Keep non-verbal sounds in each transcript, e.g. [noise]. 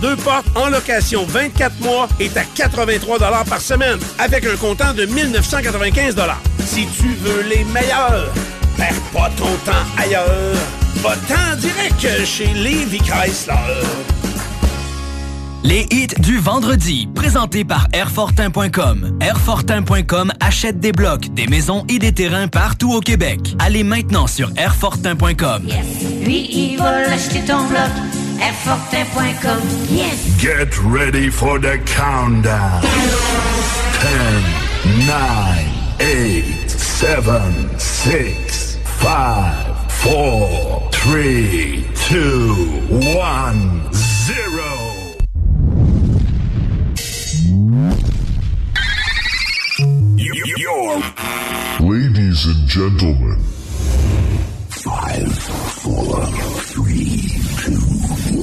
Deux portes en location 24 mois est à 83 par semaine avec un comptant de 1995 Si tu veux les meilleurs, perds pas ton temps ailleurs. Va-t'en direct chez Levi Chrysler. Les hits du vendredi, présentés par Airfortin.com. Airfortin.com achète des blocs, des maisons et des terrains partout au Québec. Allez maintenant sur Airfortin.com. Lui, il va l'acheter ton bloc. Airfortin.com. Yes! Get ready for the countdown. 10, 9, 8, 7, 6, 5, 4, 3, 2, 1, 0. You're Ladies and gentlemen, five, four, three, two, one.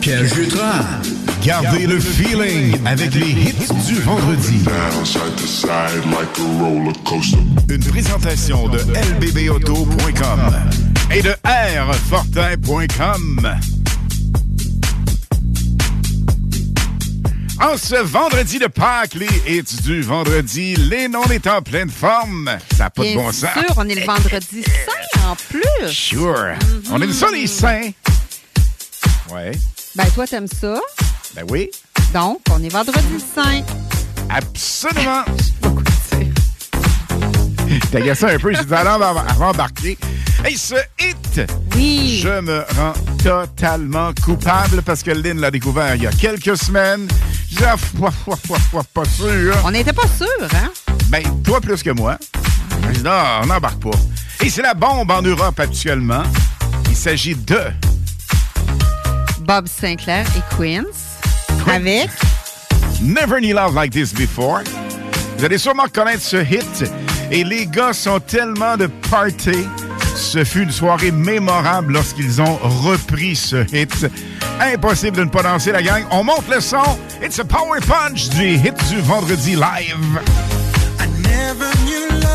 Pierre Jutras. Gardez le feeling avec les hits du vendredi. Une présentation de lbbauto.com et de rfortin.com. En ce vendredi de Pâques, les hits du vendredi, les non est en pleine forme. Ça n'a pas de Bien bon sens. sûr, on est le vendredi saint en plus. Sure. On aime ça, les saints. Ouais. Ben, toi, t'aimes ça? Ben oui. Donc, on est vendredi saint. Absolument. [laughs] [laughs] T'as agacé un peu, j'ai dit avant, avant, d'embarquer. Hey, ce hit! Oui. Je me rends totalement coupable parce que Lynn l'a découvert il y a quelques semaines. J'ai ah, foi, foi, foi, foi, pas sûr. On n'était pas sûr, hein? Ben, toi plus que moi. J'ai dit, non, on n'embarque pas. Et c'est la bombe en Europe actuellement. Il s'agit de Bob Sinclair et Queens. Avec Never Knew Love Like This Before. Vous allez sûrement connaître ce hit. Et les gars sont tellement de party. Ce fut une soirée mémorable lorsqu'ils ont repris ce hit. Impossible de ne pas danser la gang. On monte le son. It's a power punch du hit du vendredi live. Never knew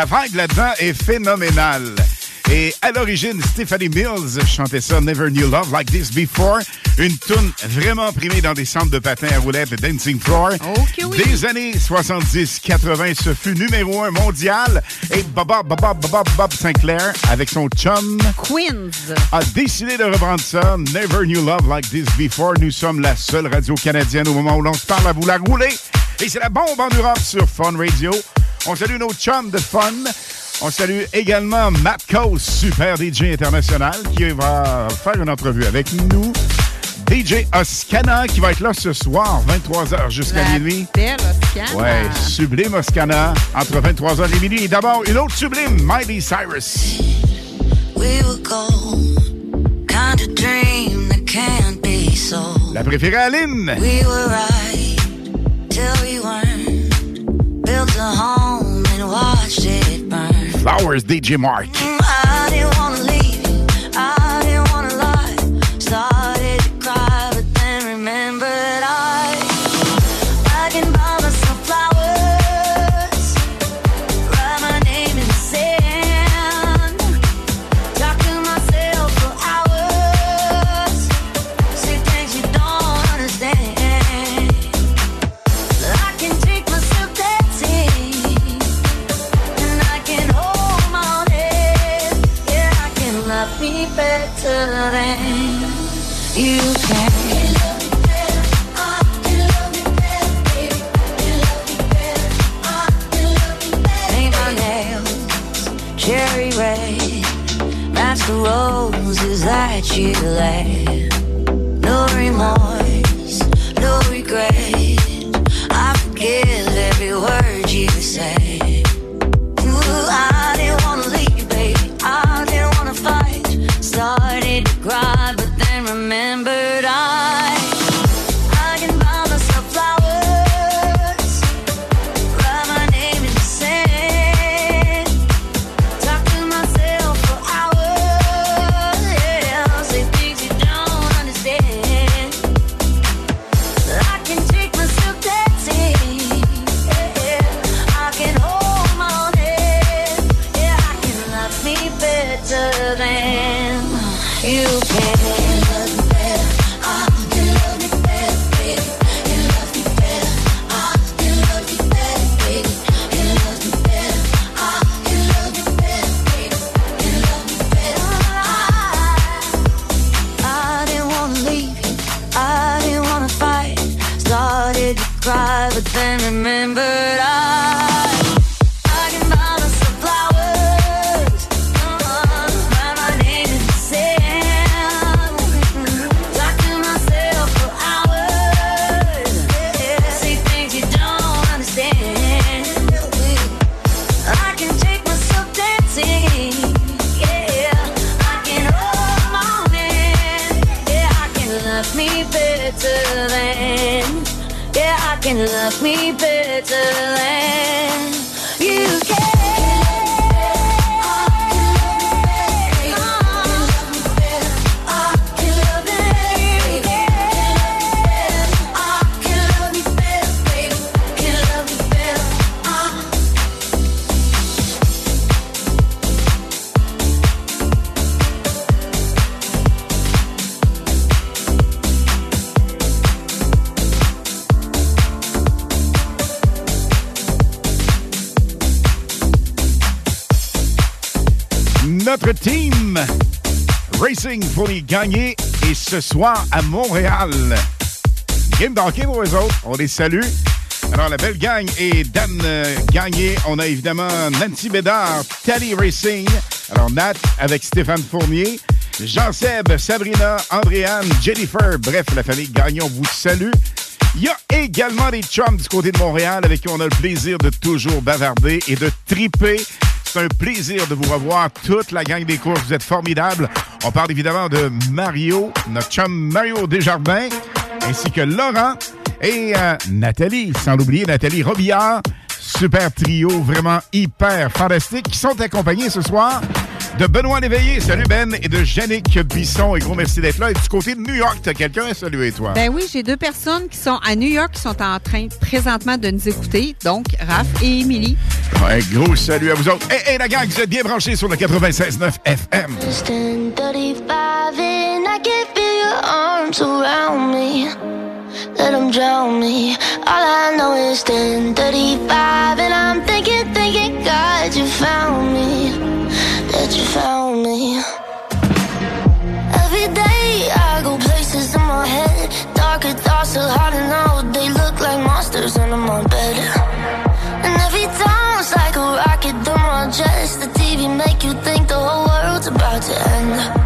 la vague là-dedans est phénoménale. Et à l'origine, Stephanie Mills chantait ça Never Knew Love Like This Before. Une tune vraiment primée dans des centres de patins à roulettes de Dancing Floor. Ok, oui. Des années 70-80, ce fut numéro un mondial. Et Bob, Bob, Bob, Bob, Bob Sinclair, avec son chum, Queens. a décidé de reprendre ça. Never Knew Love Like This Before. Nous sommes la seule radio canadienne au moment où l'on se parle à vous la rouler. Et c'est la bombe en Europe sur Fun Radio. On salue nos chums de Fun. On salue également Matt Coase, super DJ international, qui va faire une entrevue avec nous. DJ Oscana, qui va être là ce soir, 23h jusqu'à minuit. belle Oscar. Ouais, sublime Oscana, entre 23h et minuit. Et d'abord, une autre sublime, Miley Cyrus. We were gold, kind of dream that can't be sold. La préférée à Lynn. We were right till we weren't. Built a home Flowers, DJ Mark. Roses that you laid. No remorse, gagner et ce soir à Montréal. Game d'hockey pour eux autres. On les salue. Alors, la belle gang et Dan euh, Gagné. On a évidemment Nancy Bédard, Tally Racing. Alors, Nat avec Stéphane Fournier. Jean-Seb, Sabrina, Andréane, Jennifer. Bref, la famille Gagnon vous salue. Il y a également des chums du côté de Montréal avec qui on a le plaisir de toujours bavarder et de triper. C'est un plaisir de vous revoir, toute la gang des courses. Vous êtes formidables. On parle évidemment de Mario, notre chum Mario Desjardins, ainsi que Laurent et euh, Nathalie, sans l'oublier, Nathalie Robillard. Super trio, vraiment hyper fantastique, qui sont accompagnés ce soir de Benoît Léveillé. Salut Ben, et de Yannick Bisson. Et gros merci d'être là. Et du côté de New York, t'as quelqu'un à saluer, toi? Ben oui, j'ai deux personnes qui sont à New York qui sont en train présentement de nous écouter. Donc, Raph et Émilie. Un gros salut à vous autres. Hey, hey, la gang, vous êtes bien branchés sur le 96.9 FM. It's 10:35 and I can feel your arms around me. Let them drown me. All I know is 10:35 and I'm thinking, thinking, God, you found me. Found me. Every day I go places in my head. Darker thoughts are hard to know. They look like monsters under my bed. And every time it's like a rocket through my chest. The TV make you think the whole world's about to end.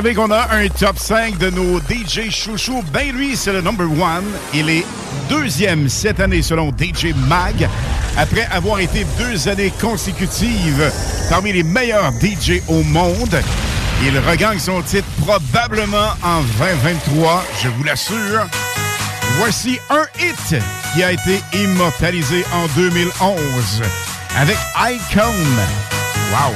Savez qu'on a un top 5 de nos DJ chouchous? Ben lui, c'est le number one. Il est deuxième cette année selon DJ Mag. Après avoir été deux années consécutives parmi les meilleurs DJ au monde. Il regagne son titre probablement en 2023, je vous l'assure. Voici un hit qui a été immortalisé en 2011 avec Icon. Wow!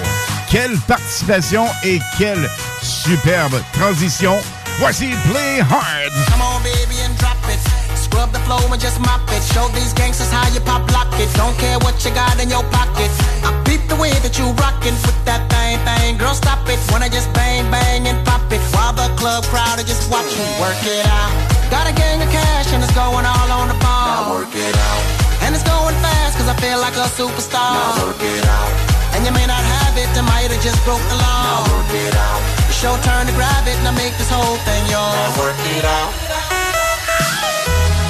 Quelle participation et quelle superbe transition. Voici Play Hard. Come on, baby, and drop it. Scrub the flow and just mop it. Show these gangsters how you pop lock it. Don't care what you got in your pocket. I peep the way that you rockin' with that thing, thing. Girl, stop it. Wanna just bang, bang and pop it. While the club crowd are just watching. Work it out. Got a gang of cash and it's going all on the phone. Now work it out. And it's going fast cause I feel like a superstar. Now work it out. And you may not have it, I might have just broke the law. Now work it out. It's your turn to grab it, now make this whole thing yours. Now work it out.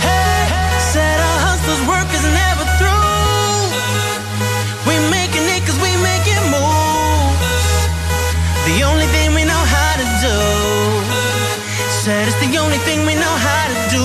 Hey, said our hustlers' work is never through. We making it cause we making moves. The only thing we know how to do. Said it's the only thing we know how to do.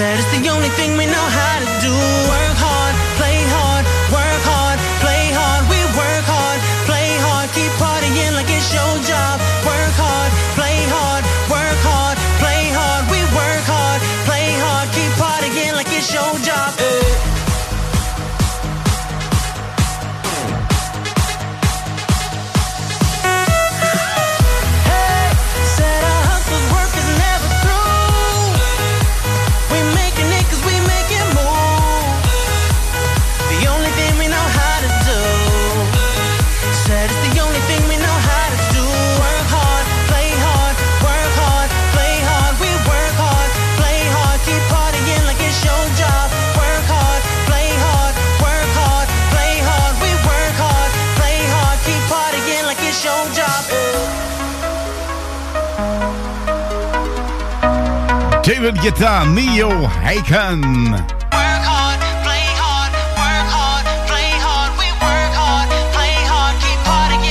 Said it's the only thing we know how to do.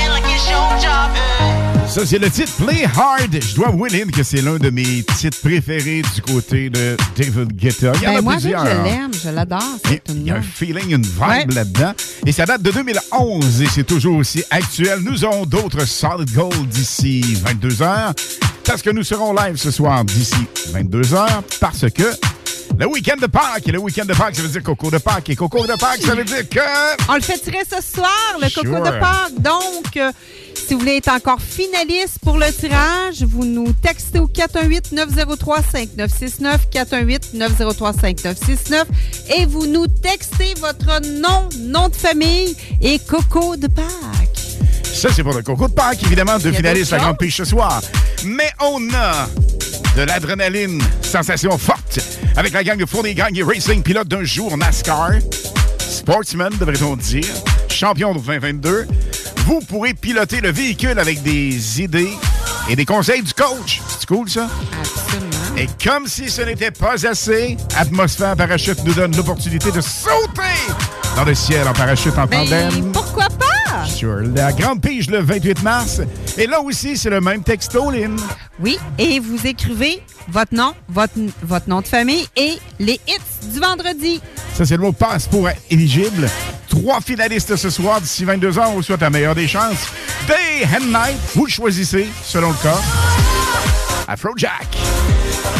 Like it's your job. Ça, c'est le titre Play Hard. Je dois avouer, Lynn, que c'est l'un de mes titres préférés du côté de David Guetta. Il y en Ben, a moi, plusieurs. je l'aime, je l'adore. Il y a un feeling, une vibe Ouais. là-dedans. Et ça date de 2011 et c'est toujours aussi actuel. Nous aurons d'autres Solid Gold d'ici 22h parce que nous serons live ce soir d'ici 22h parce que le week-end de Pâques, et le week-end de Pâques, ça veut dire Coco de Pâques. Et Coco de Pâques, ça veut dire que... On le fait tirer ce soir, le Sure. Coco de Pâques. Donc, euh, si vous voulez être encore finaliste pour le tirage, vous nous textez au 418-903-5969, 418-903-5969 et vous nous textez votre nom, nom de famille et Coco de Pâques. Ça, c'est pour le Coco de Pâques, évidemment, deux finalistes à Grande Piche ce soir. Mais on a de l'adrénaline, sensation forte, avec la gang de Fournier Gang et Racing, pilote d'un jour NASCAR, sportsman, devrait-on dire, champion de 2022. Vous pourrez piloter le véhicule avec des idées et des conseils du coach. C'est cool, ça? Absolument. Et comme si ce n'était pas assez, Atmosphère Parachute nous donne l'opportunité de sauter dans le ciel en parachute en tandem pourquoi pas? Sur la Grande Pige le 28 mars. Et là aussi, c'est le même texto, Lynn. Oui, et vous écrivez votre nom, votre, votre nom de famille et les hits du vendredi. Ça, c'est le mot passe pour être éligible. Trois finalistes ce soir. D'ici 22 ans, on vous souhaite la meilleure des chances. Day and Night, vous le choisissez, selon le cas. Afrojack. I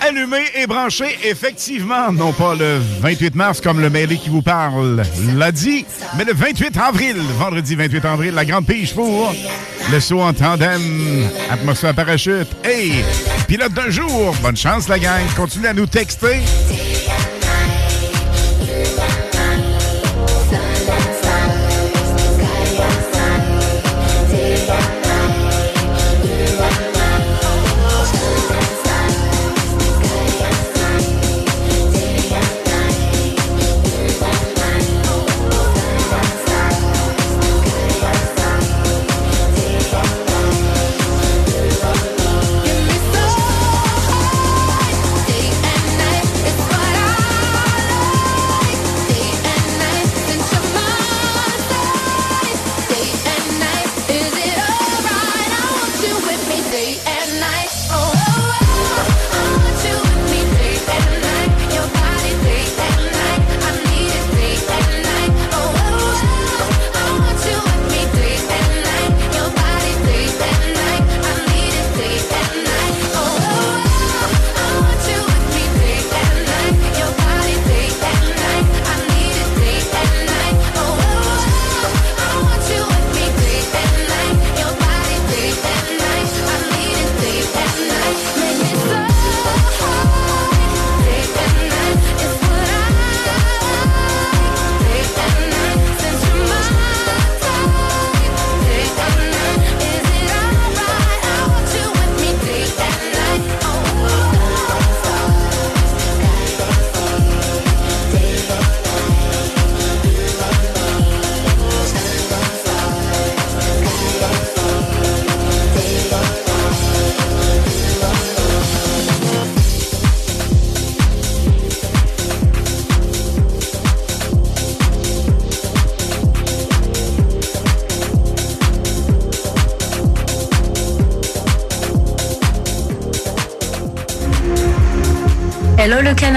Allumés et branchés, effectivement, non pas le 28 mars comme le mêlé qui vous parle l'a dit, mais le 28 avril, vendredi 28 avril, la grande pige pour le saut en tandem, atmosphère parachute. Hey, pilote d'un jour, bonne chance la gang, continuez à nous texter.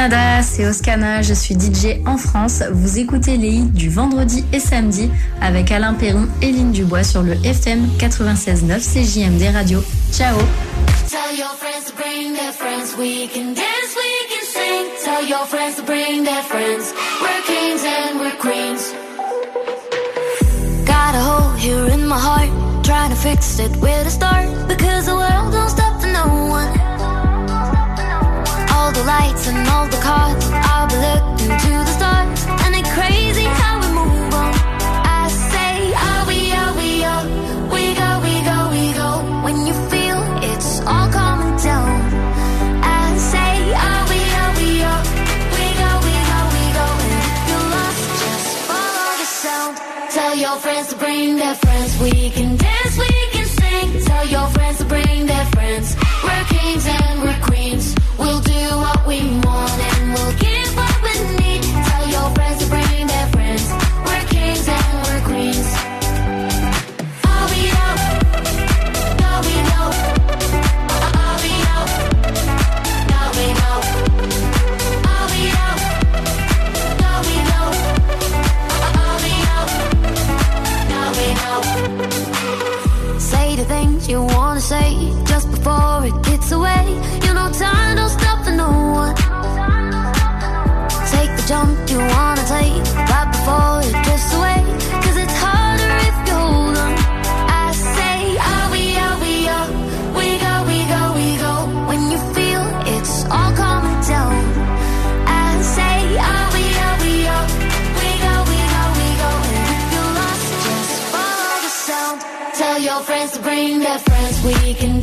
Canada, c'est Oscana, je suis DJ en France. Vous écoutez les hits du vendredi et samedi avec Alain Perron et Lynn Dubois sur le FM 96.9 CJMD Radio. Ciao Tell your friends to bring their friends. We can dance, we can sing. Tell your friends to bring their friends. We're kings and we're queens. Got a hole here in my heart. Trying to fix it where to start. Because the world the lights and all the cars. I'll be looking to the stars. And it's crazy how we move on. I say, are we, are we, are we go, we go, we go. When you feel it's all coming down. I say, are we, are we, are we go, we go, we go. And if you're lost, just follow the sound. Tell your friends to bring their friends. We can bring their friends. We can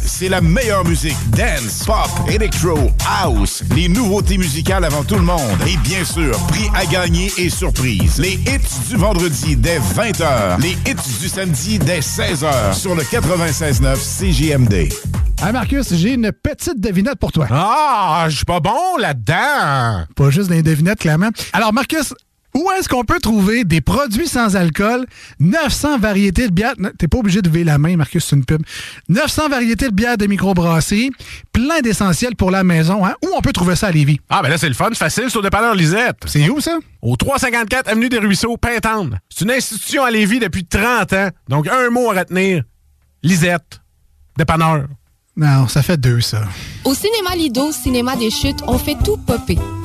c'est la meilleure musique. Dance, pop, electro, house. Les nouveautés musicales avant tout le monde. Et bien sûr, prix à gagner et surprise. Les hits du vendredi dès 20h. Les hits du samedi dès 16h sur le 96.9 CJMD. Hey Marcus, j'ai une petite devinette pour toi. Ah, je suis pas bon là-dedans. Pas juste des devinettes, clairement. Alors Marcus, où est-ce qu'on peut trouver des produits sans alcool, 900 variétés de bières, t'es pas obligé de lever la main, Marcus, c'est une pub, 900 variétés de bières de microbrasserie, plein d'essentiels pour la maison, hein? Où on peut trouver ça à Lévis? Ah, ben là, c'est le fun, facile, sur le dépanneur Lisette. C'est où, ça? Au 354 Avenue des Ruisseaux, Pintante. C'est une institution à Lévis depuis 30 ans. Donc, un mot à retenir. Lisette. Dépanneur. Non, ça fait deux, ça. Au cinéma Lido, cinéma des chutes, on fait tout popper.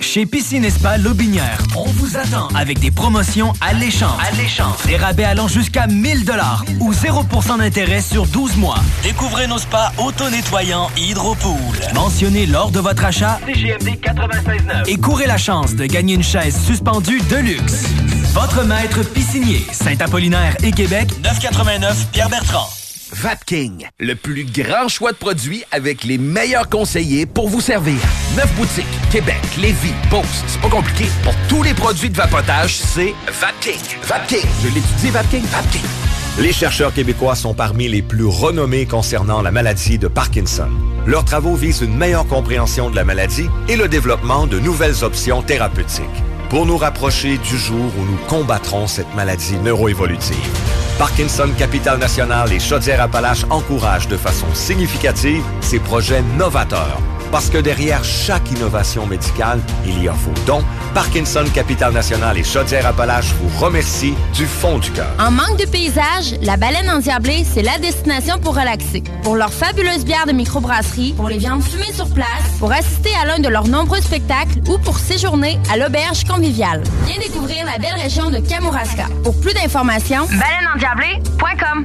Chez Piscine et Spa Lobinière, on vous attend avec des promotions alléchantes. Alléchantes. Des rabais allant jusqu'à 1000 dollars ou 0% d'intérêt sur 12 mois. Découvrez nos spas auto-nettoyants Hydropool. Mentionnez lors de votre achat CGMD 96.9 et courez la chance de gagner une chaise suspendue de luxe. Votre maître piscinier, Saint-Apollinaire et Québec, 989 Pierre-Bertrand. Vapking, le plus grand choix de produits avec les meilleurs conseillers pour vous servir. Neuf boutiques, Québec, Lévis, Beauce. C'est pas compliqué. Pour tous les produits de vapotage, c'est Vapking. Vapking. Je l'étudie, Vapking. Vapking. Les chercheurs québécois sont parmi les plus renommés concernant la maladie de Parkinson. Leurs travaux visent une meilleure compréhension de la maladie et le développement de nouvelles options thérapeutiques pour nous rapprocher du jour où nous combattrons cette maladie neuroévolutive. Parkinson Capital National et Chaudière-Appalaches encouragent de façon significative ces projets novateurs. Parce que derrière chaque innovation médicale, il y a vos dons. Parkinson Capital National et Chaudière-Appalaches vous remercient du fond du cœur. En manque de paysage, la baleine endiablée, c'est la destination pour relaxer. Pour leurs fabuleuses bières de microbrasserie, pour les viandes fumées sur place, pour assister à l'un de leurs nombreux spectacles ou pour séjourner à l'auberge conviviale. Viens découvrir la belle région de Kamouraska. Pour plus d'informations, baleineendiablée.com.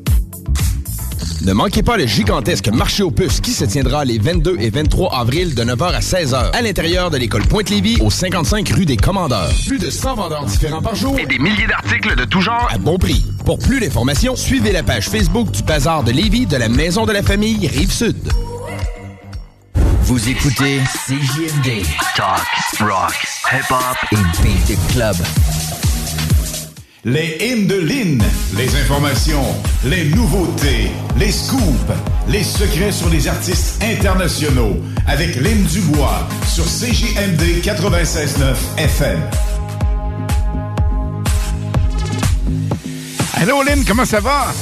Ne manquez pas le gigantesque marché aux puces qui se tiendra les 22 et 23 avril de 9h à 16h à l'intérieur de l'école Pointe-Lévis au 55 rue des Commandeurs. Plus de 100 vendeurs différents par jour et des milliers d'articles de tout genre à bon prix. Pour plus d'informations, suivez la page Facebook du Bazar de Lévis de la Maison de la Famille Rive-Sud. Vous écoutez CJMD. Talk, rock, hip-hop et beat club. Les hymnes de Lynn, les informations, les nouveautés, les scoops, les secrets sur les artistes internationaux avec Lynn Dubois sur CJMD 96.9 FM. Allô Lynn, comment ça va?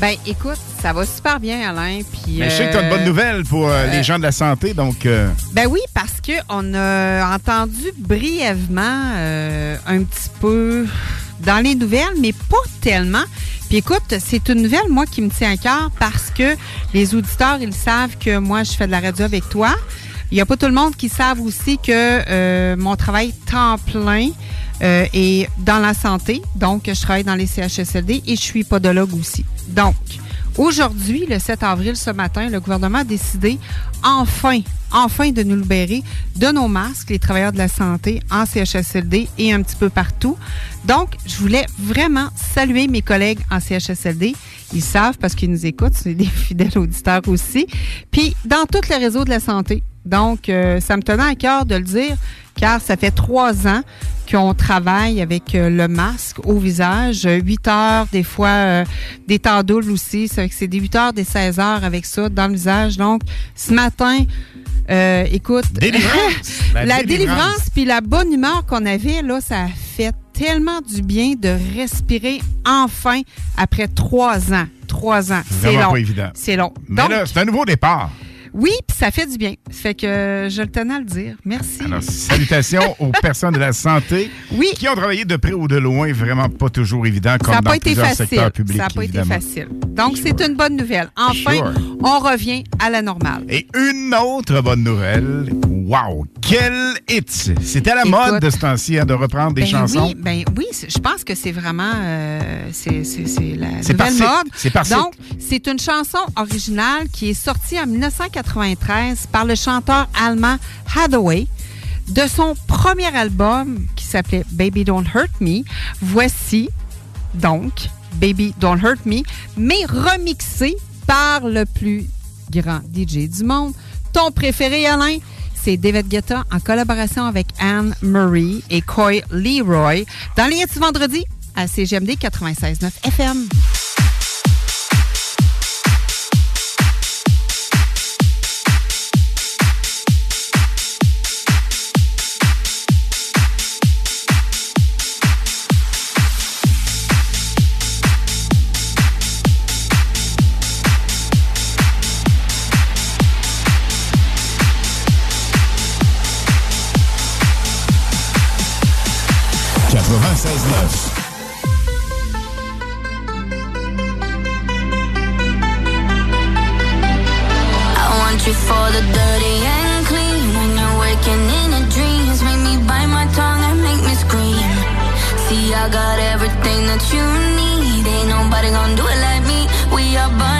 Ben, écoute, ça va super bien, Alain. Puis, Mais je sais que tu as une bonne euh, nouvelle pour euh, les euh, gens de la santé, donc... euh, Ben oui, parce que on a entendu brièvement euh, un petit peu dans les nouvelles, mais pas tellement. Puis écoute, c'est une nouvelle, moi, qui me tient à cœur parce que les auditeurs, ils savent que moi, je fais de la radio avec toi. Il n'y a pas tout le monde qui savent aussi que euh, mon travail temps plein euh, est dans la santé. Donc, je travaille dans les CHSLD et je suis podologue aussi. Donc, Aujourd'hui, le 7 avril, ce matin, le gouvernement a décidé enfin, enfin de nous libérer de nos masques, les travailleurs de la santé en CHSLD et un petit peu partout. Donc, je voulais vraiment saluer mes collègues en CHSLD. Ils savent parce qu'ils nous écoutent, c'est des [laughs] fidèles auditeurs aussi. Puis, dans tous les réseaux de la santé. Donc, euh, ça me tenait à cœur de le dire, car ça fait trois ans qu'on travaille avec euh, le masque au visage. 8 heures, des fois euh, des temps doubles aussi. C'est des 8 heures, des 16 heures avec ça dans le visage. Donc, ce matin, écoute, Délivrance. [laughs] La la délivrance. puis la bonne humeur qu'on avait, là, ça a fait tellement du bien de respirer enfin après trois ans. Trois ans. C'est long. C'est long. Mais Donc, là, c'est un nouveau départ. Oui, puis ça fait du bien. Fait que euh, je le tenais à le dire. Merci. Alors, salutations [laughs] aux personnes de la santé qui ont travaillé de près ou de loin, vraiment pas toujours évident, comme ça n'a dans pas été facile. secteurs publics, ça n'a pas été facile. Donc, c'est une bonne nouvelle. Enfin, Sure. on revient à la normale. Et une autre bonne nouvelle. Wow! Quel hit! C'était à la Écoute, mode de ce temps-ci hein, de reprendre des Ben chansons. Oui, ben oui, c'est- je pense que c'est vraiment euh, c'est la nouvelle mode. C'est Donc, c'est une chanson originale qui est sortie en 1993 par le chanteur allemand Hathaway de son premier album qui s'appelait Baby Don't Hurt Me. Voici donc Baby Don't Hurt Me, mais remixé par le plus grand DJ du monde, ton préféré Alain. C'est David Guetta en collaboration avec Anne Murray et Coy Leroy dans les du vendredi à CGMD 96.9 FM. I want you for the dirty and clean. When you're waking in the dreams, make me bite my tongue and make me scream. See, I got everything that you need. Ain't nobody gonna do it like me. We are burning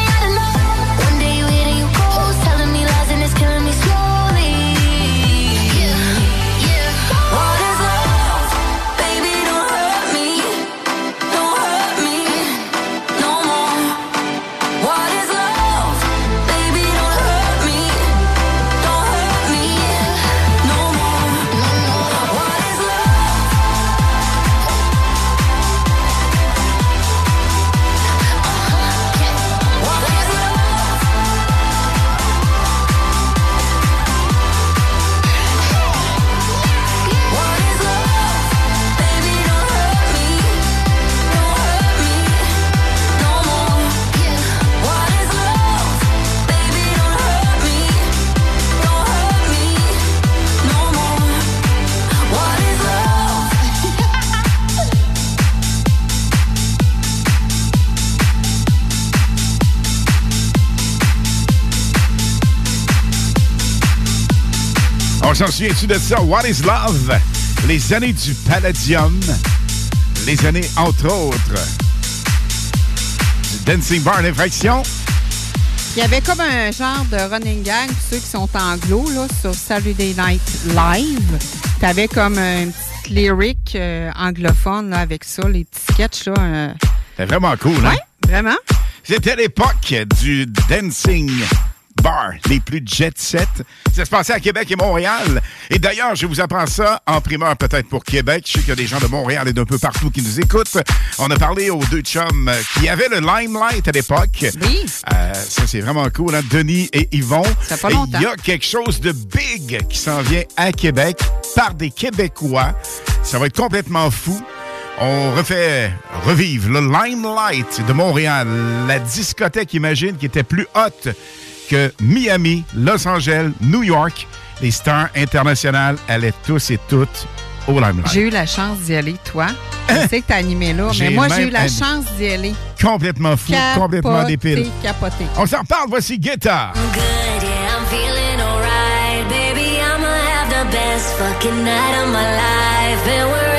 On s'en souvient-tu de ça? What is Love? Les années du Palladium. Les années, entre autres, du Dancing Bar d'infraction. Il y avait comme un genre de running gang, pour ceux qui sont anglo, là, sur Saturday Night Live. T'avais comme un petit lyric euh, anglophone là, avec ça, les petits sketchs. Là, euh, C'était vraiment cool, hein? Vraiment? C'était l'époque du dancing bar, les plus jet set. Ça se passait à Québec et Montréal. Et d'ailleurs, je vous apprends ça en primeur peut-être pour Québec. Je sais qu'il y a des gens de Montréal et d'un peu partout qui nous écoutent. On a parlé aux deux chums qui avaient le limelight à l'époque. Oui. Euh, ça, c'est vraiment cool, hein? Denis et Yvon. Ça fait pas Et longtemps. Il y a quelque chose de big qui s'en vient à Québec par des Québécois. Ça va être complètement fou. On refait revivre le Limelight de Montréal, la discothèque, imagine, qui était plus haute que Miami, Los Angeles, New York. Les stars internationales allaient tous et toutes au Limelight. J'ai eu la chance d'y aller, toi. Je sais que t'as animé là, mais moi, j'ai eu la chance d'y aller. Complètement fou, complètement Capoté, dépile. Capoté. On s'en parle, voici Guetta. good, yeah, I'm feeling alright. Baby, I'ma have the best fucking night of my life. And wherever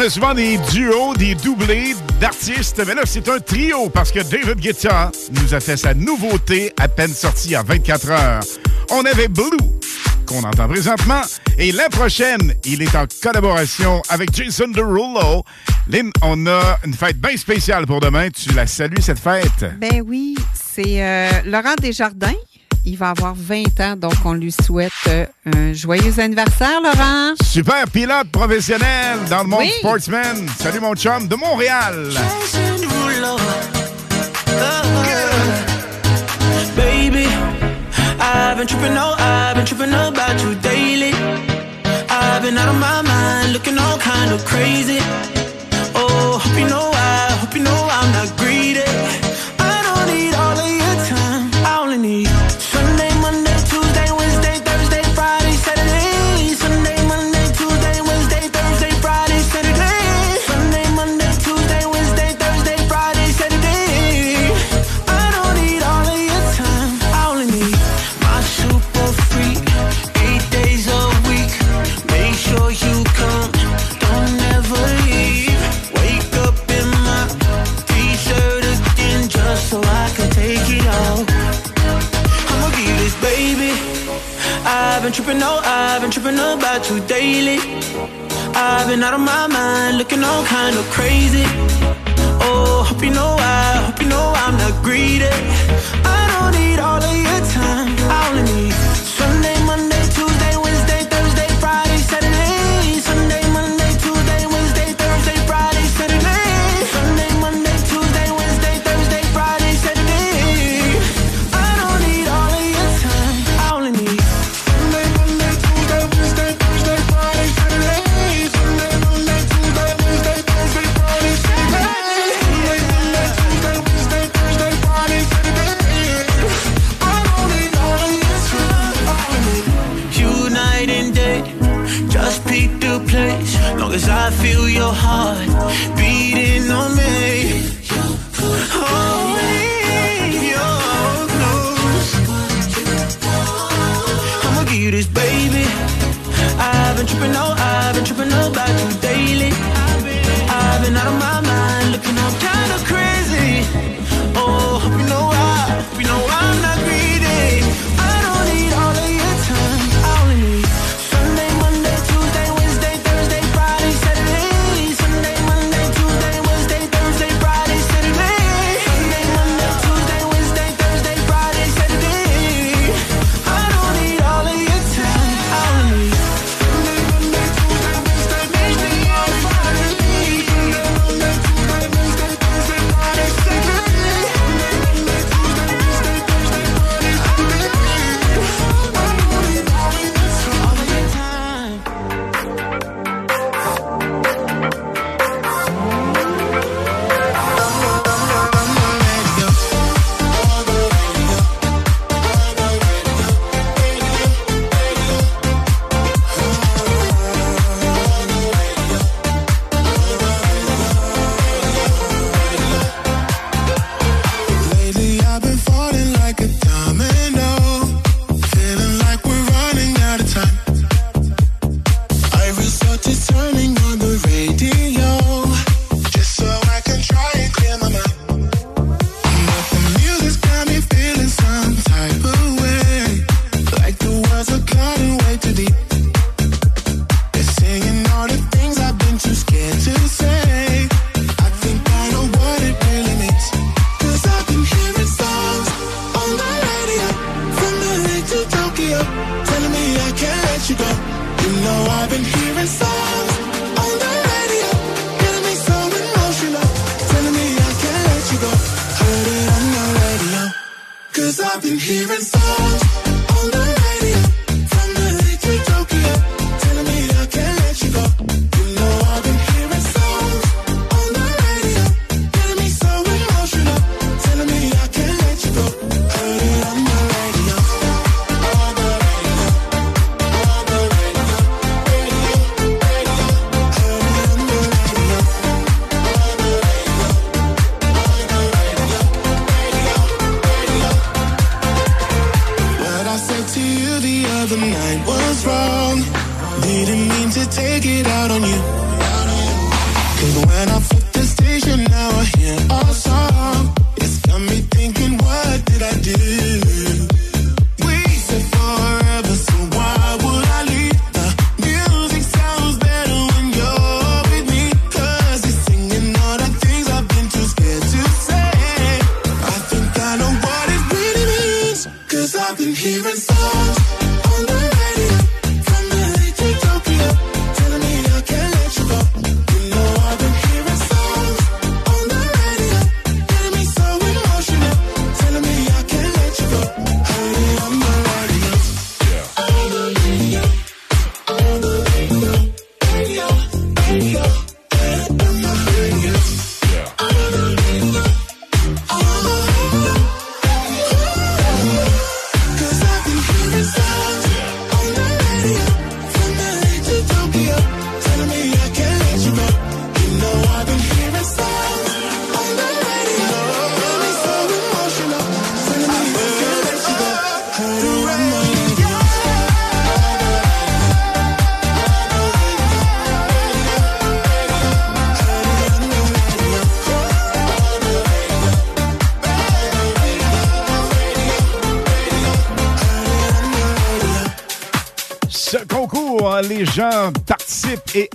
On a souvent des duos, des doublés d'artistes, mais là, c'est un trio parce que David Guetta nous a fait sa nouveauté à peine sortie à 24 heures. On avait Blue, qu'on entend présentement, et la prochaine, il est en collaboration avec Jason Derulo. Lynn, on a une fête bien spéciale pour demain. Tu la salues, cette fête? Ben oui, c'est euh, Laurent Desjardins. Il va avoir 20 ans, donc on lui souhaite euh, un joyeux anniversaire, Laurent. Super pilote professionnel dans le monde Oui. sportsman. Salut, mon chum de Montréal. Baby, I've been tripping, oh, I've been tripping about you daily. I've been out of my mind, looking all kind of crazy. Oh, hope you know I, hope you know been tripping, no, I've been tripping about you daily. I've been out of my mind, looking all kind of crazy. Oh, hope you know I, hope you know I'm not greedy. been tripping, no, I've been tripping about you.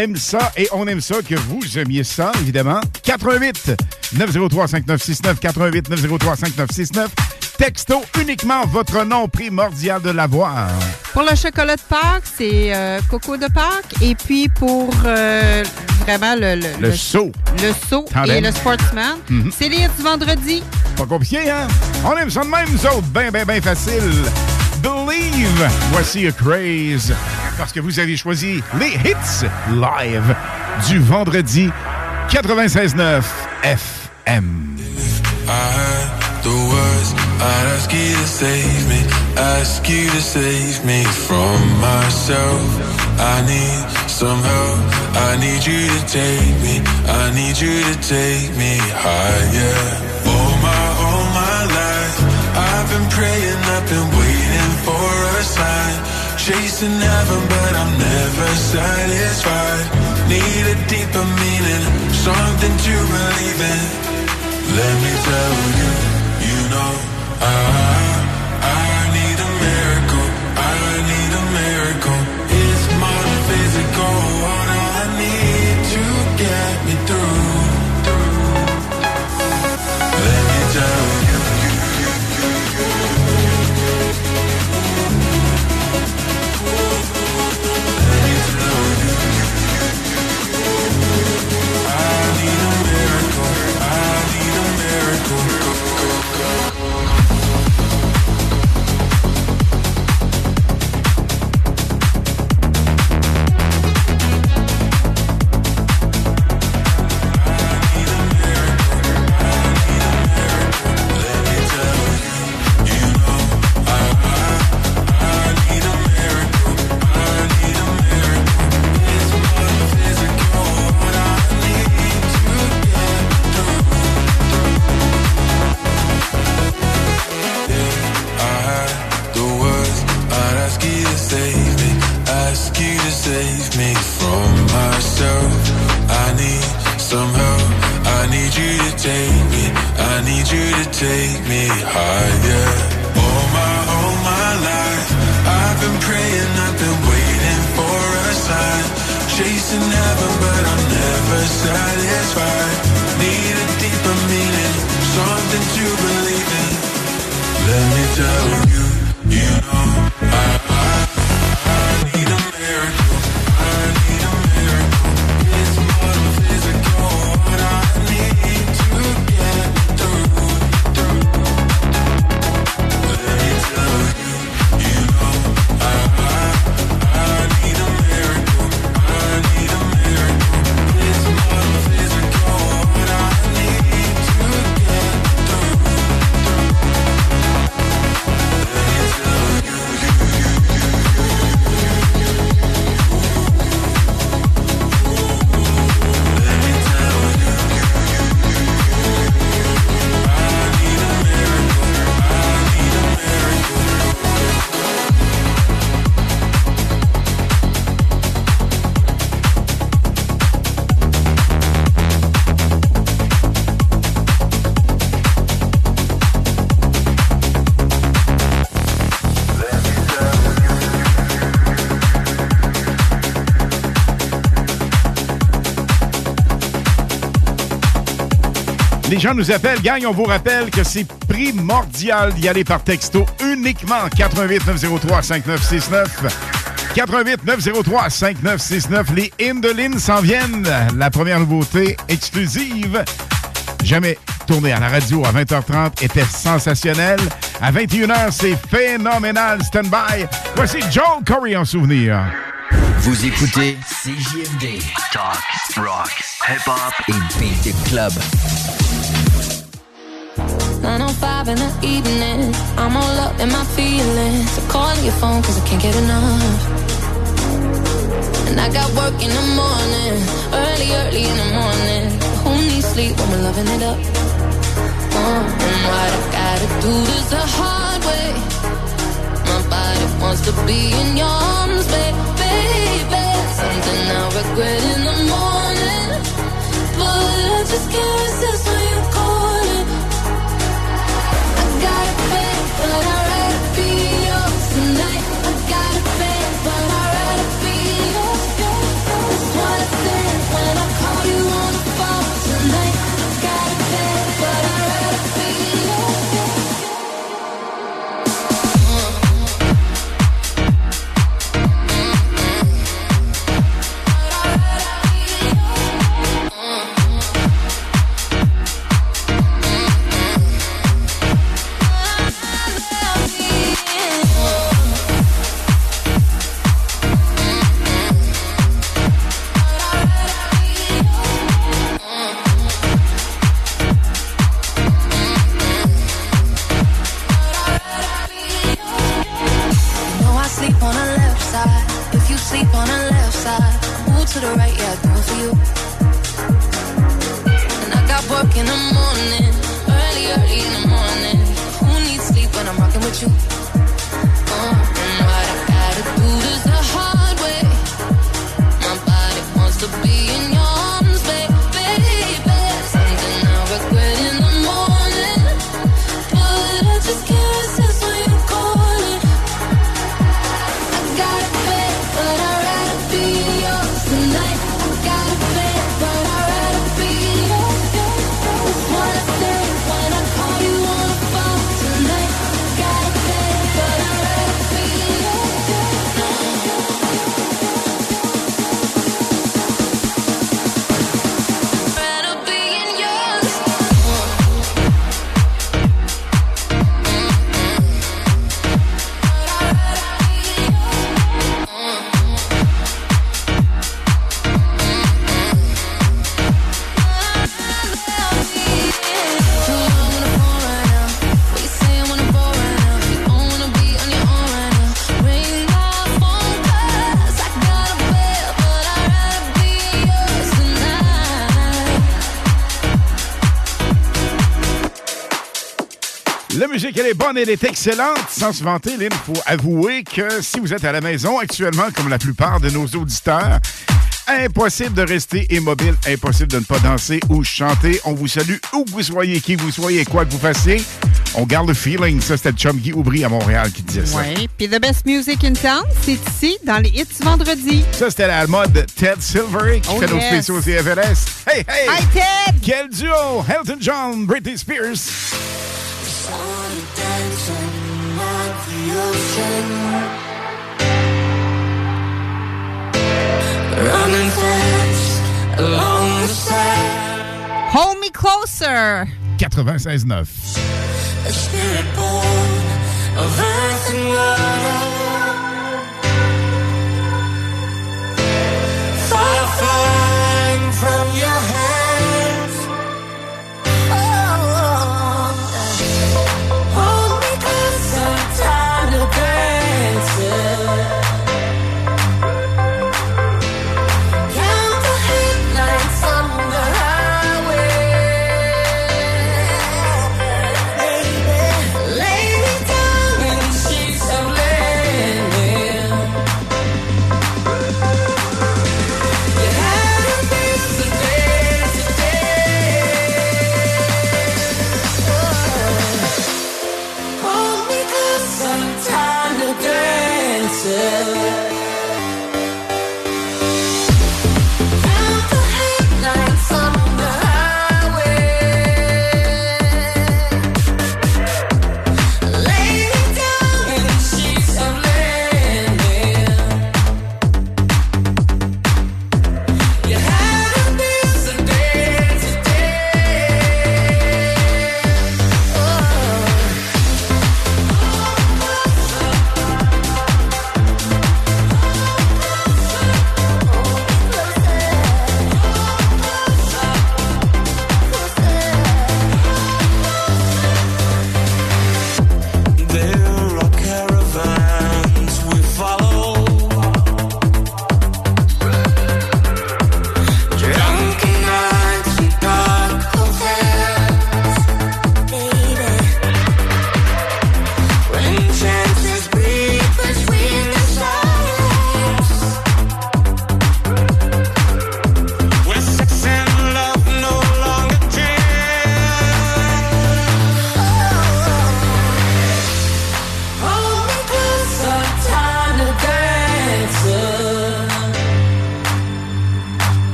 Aiment ça. Et on aime ça que vous aimiez ça, évidemment. 88 903 5969 88 903 5969 Texto uniquement votre nom primordial de l'avoir. Pour le chocolat de Pâques, c'est euh, Coco de Pâques. Et puis pour euh, vraiment le, le, Le saut. le saut Tandem. et le sportsman, Mhm. c'est lire du vendredi. Pas compliqué, hein? On aime ça de même, nous autres. Ben, ben, ben facile. Believe. Voici a craze. Parce que vous avez choisi les hits live du vendredi 96.9 FM. I heard the words I'd ask you to save me, ask you to save me from myself. I need some help. I need you to take me. I need you to take me higher. All my, all my life, I've been praying, I've been waiting for a sign. Chasing heaven, but I'm never satisfied. Need a deeper meaning, something to believe in. Let me tell you, you know, I, gens nous appellent. Gang, on vous rappelle que c'est primordial d'y aller par texto uniquement 88 903 5969. 88 903 5969. Les Indolines s'en viennent. La première nouveauté exclusive. Jamais tourné à la radio à 20h30 était sensationnel. À 21h, c'est phénoménal. Stand by. Voici Joel Corey en souvenir. Vous écoutez CJMD. Talk, rock, hip-hop et beat club. 905 in the evening. I'm all up in my feelings. I'm calling your phone cause I can't get enough. And I got work in the morning, early, early in the morning. Who needs sleep when we're loving it up? Uh, and what I gotta do this the hard way. My body wants to be in your arms, baby. Something I regret in the morning. But I just can't resist when you call in the morning, early, early in the morning. Who needs sleep when I'm rocking with you? Elle est excellente. Sans se vanter, Lynn, il faut avouer que si vous êtes à la maison actuellement, comme la plupart de nos auditeurs, impossible de rester immobile, impossible de ne pas danser ou chanter. On vous salue où que vous soyez, qui vous soyez, quoi que vous fassiez. On garde le feeling. Ça, c'était le chum Guy Aubry à Montréal qui disait ça. Oui, puis The Best Music in Town, c'est ici, dans les hits vendredi. Ça, c'était la mode Ted Silver qui Oh, fait nos yes. spéciaux. Hey, hey! Hi, Ted! Quel duo! Elton John, Britney Spears. Hold Me Closer. 96.9. A spirit born of earth and water. Fire flying from your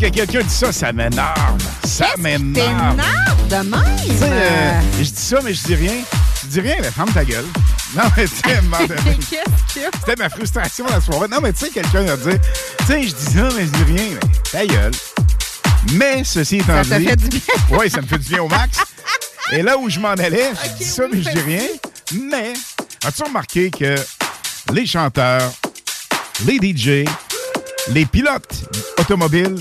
Lorsque quelqu'un dit ça, ça m'énerve. Ça m'énerve. De Tu même. euh, je dis ça, mais je dis rien. Je dis rien, mais ferme ta gueule. Non, mais tu sais, [laughs] a? c'était ma frustration la soirée. Non, mais tu sais, quelqu'un va dire, tu sais, je dis ça, mais je dis rien. Mais ta gueule. Mais, ceci étant Ça dit... fait du bien? [laughs] Oui, ça me fait du bien au max. Et là où je m'en allais, je dis ça, mais je dis rien. Mais, as-tu remarqué que les chanteurs, les DJ, les pilotes automobiles,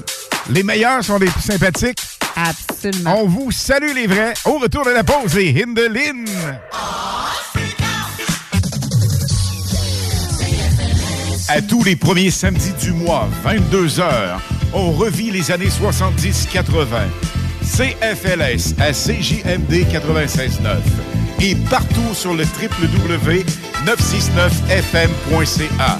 les meilleurs sont les plus sympathiques? Absolument. On vous salue les vrais. Au retour de la pause, les Hindelin. À tous les premiers samedis du mois, 22h, on revit les années 70-80. CFLS à CJMD 96.9 et partout sur le www.969fm.ca.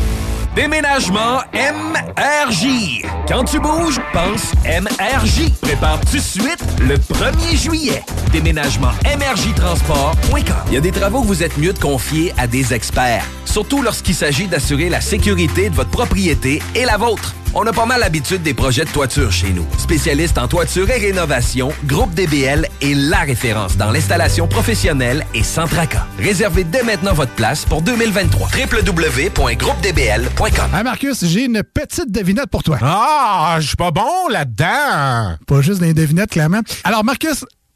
Déménagement MRJ. Quand tu bouges, pense MRJ. Prépare tout de suite le 1er juillet. Déménagement MRJTransport.com. Il y a des travaux que vous êtes mieux de confier à des experts. Surtout lorsqu'il s'agit d'assurer la sécurité de votre propriété et la vôtre. On a pas mal l'habitude des projets de toiture chez nous. Spécialiste en toiture et rénovation, Groupe DBL est la référence dans l'installation professionnelle et sans tracas. Réservez dès maintenant votre place pour 2023. www.groupedbl.com Hey Marcus, j'ai une petite devinette pour toi. Ah, je suis pas bon là-dedans. Pas juste des devinettes, clairement. Alors, Marcus,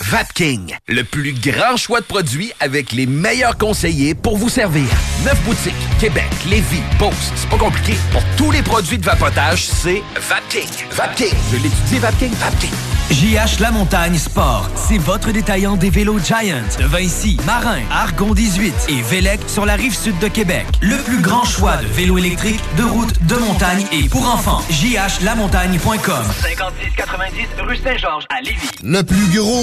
Vapking, le plus grand choix de produits avec les meilleurs conseillers pour vous servir. Neuf boutiques, Québec, Lévis, Beauce, c'est pas compliqué. Pour tous les produits de vapotage, c'est Vapking. Vapking, je l'étudie, Vapking, Vapking. JH La Montagne Sport, c'est votre détaillant des vélos Giant de Vinci, Marin, Argon 18 et Vélec sur la rive sud de Québec. Le plus grand choix de vélos électriques, de route, de montagne et pour enfants. JHLamontagne.com 5690 rue Saint-Georges à Lévis. Le plus gros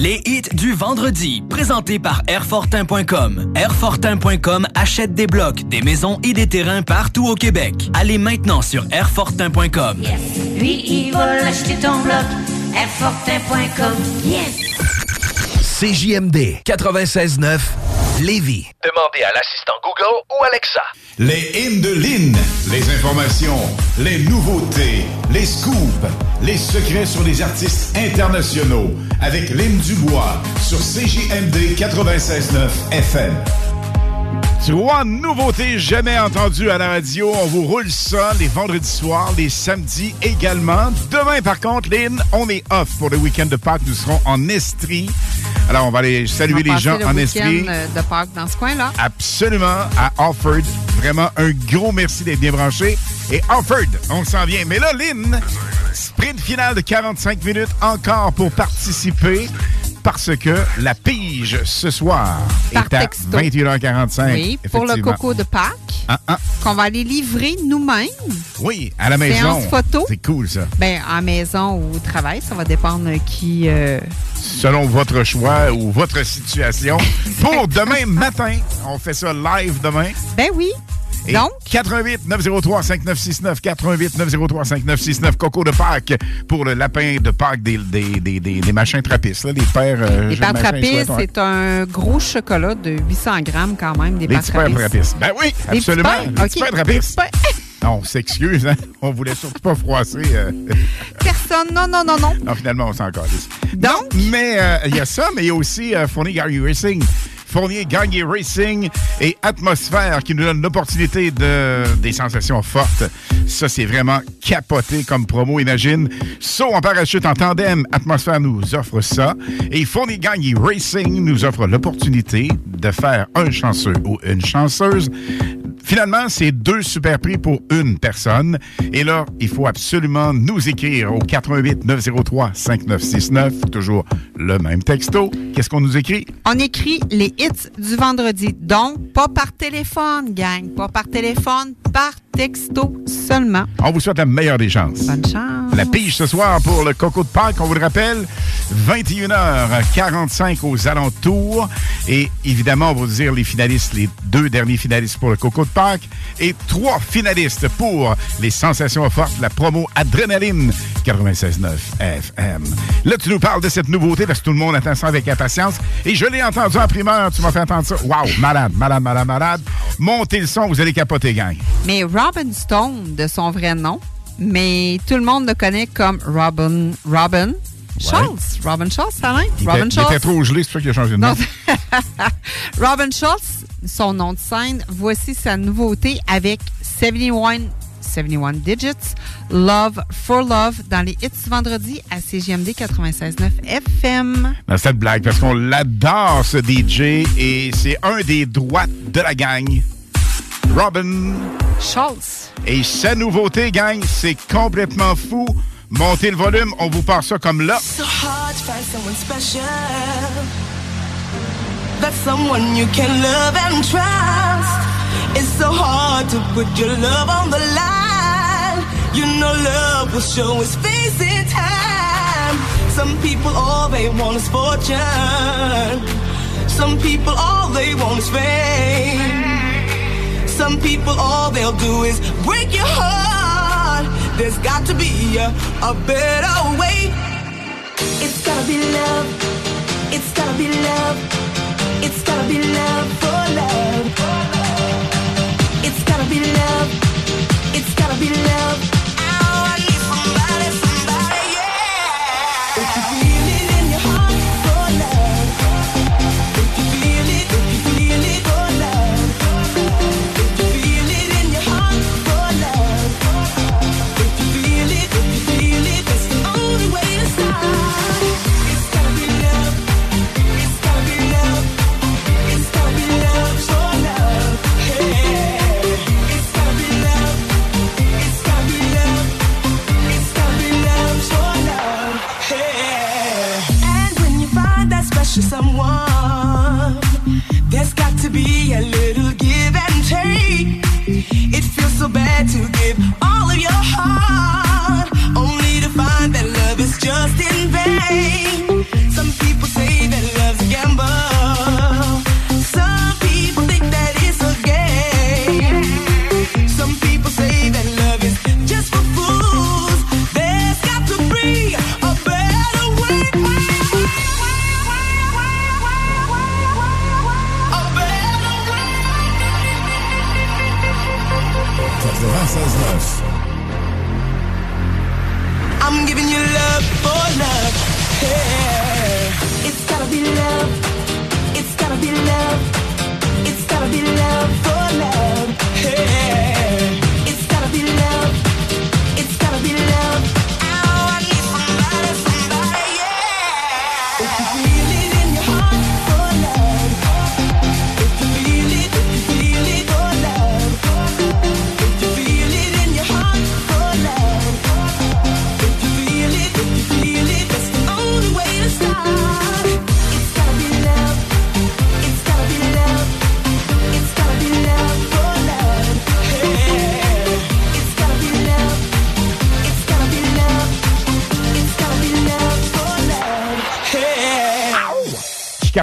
Les hits du vendredi, présentés par Airfortin.com. Airfortin.com achète des blocs, des maisons et des terrains partout au Québec. Allez maintenant sur Airfortin.com. Lui, il ton bloc. Airfortin.com. Yes! CJMD 96.9 Lévis. Demandez à l'assistant Google ou Alexa. Les hymnes de Lynn, les informations, les nouveautés, les scoops, les secrets sur les artistes internationaux avec Lynn Dubois sur CJMD 96.9 FM. Tu vois, nouveauté jamais entendue à la radio. On vous roule ça les vendredis soirs, les samedis également. Demain, par contre, Lynn, on est off pour le week-end de Pâques. Nous serons en Estrie. Alors, on va aller saluer les gens le en Estrie. euh, de Pâques dans ce coin-là. Absolument, à Offord. Vraiment un gros merci d'être bien branché. Et Offord, on s'en vient. Mais là, Lynn, sprint final de 45 minutes encore pour participer parce que la pige ce soir Par est à texto. 21h45. Oui, pour le coco de Pâques, Ah, ah. qu'on va aller livrer nous-mêmes. Oui, à la maison. Séance photo. C'est cool, ça. Ben, en maison ou au travail, ça va dépendre qui, euh, selon votre choix ou votre situation. [laughs] Pour demain matin, on fait ça live demain. Ben oui. Et Donc? 88 903 5969 88 903 5969 Coco de Pâques pour le lapin de Pâques des, des, des, des, des machins trappistes, là, les pères. euh, Les pâtes trappistes, c'est un gros chocolat de 800 grammes quand même, des Les pères trappistes. trappistes. Ben oui, absolument. Les pères, petits OK. pères trappistes. [laughs] Non, on s'excuse, hein? On voulait surtout pas froisser. euh, Personne, non, non, non, non. Non, finalement, on s'en calisse. Donc? mais euh, il y a ça, mais il y a aussi euh, Fournier Gagné Racing. Fournier Gagné Racing et Atmosphère qui nous donne l'opportunité de des sensations fortes. Ça, c'est vraiment capoté comme promo, imagine. Saut en parachute en tandem, Atmosphère nous offre ça. Et Fournier Gagné Racing nous offre l'opportunité de faire un chanceux ou une chanceuse Finalement, c'est deux super prix pour une personne. Et là, il faut absolument nous écrire au 88 903 5969, toujours le même texto. Qu'est-ce qu'on nous écrit? On écrit les hits du vendredi. Donc, pas par téléphone, gang. Pas par téléphone, par texto seulement. On vous souhaite la meilleure des chances. Bonne chance. La pige ce soir pour le Coco de Pâques, on vous le rappelle, 21h45 aux alentours. Et évidemment, on va vous dire les finalistes, les deux derniers finalistes pour le Coco de Pâques et trois finalistes pour les sensations fortes, la promo Adrénaline 96.9 FM. Là, tu nous parles de cette nouveauté parce que tout le monde attend ça avec impatience. Et je l'ai entendu en primeur, tu m'as fait entendre ça. Wow, malade, malade, malade, malade. Montez le son, vous allez capoter, gang. Mais Robin Stone, de son vrai nom, mais tout le monde le connaît comme Robin. Robin Schultz. Robin Schultz, ça Robin était, il était Schultz. trop gelé, c'est pour ça qu'il a changé de nom. [laughs] Robin Schultz, son nom de scène, voici sa nouveauté avec 71, 71 Digits, Love for Love, dans les hits du vendredi à CGMD 96.9 FM. dans cette blague parce qu'on l'adore, ce DJ, et c'est un des droites de la gang. Robin. Schultz. Et sa nouveauté, gang, c'est complètement fou. Montez le volume, on vous part ça comme là. So hard to find That's someone you can love and trust. It's so hard to put your love on the line. You know love will show its face in time. Some people all they want is fortune. Some people all they want is fame. Some people all they'll do is break your heart. There's got to be a, a better way. It's gotta be love. It's gotta be love. It's gotta be love be a little give and take. It feels so bad to give all of your heart, only to find that love is just in vain.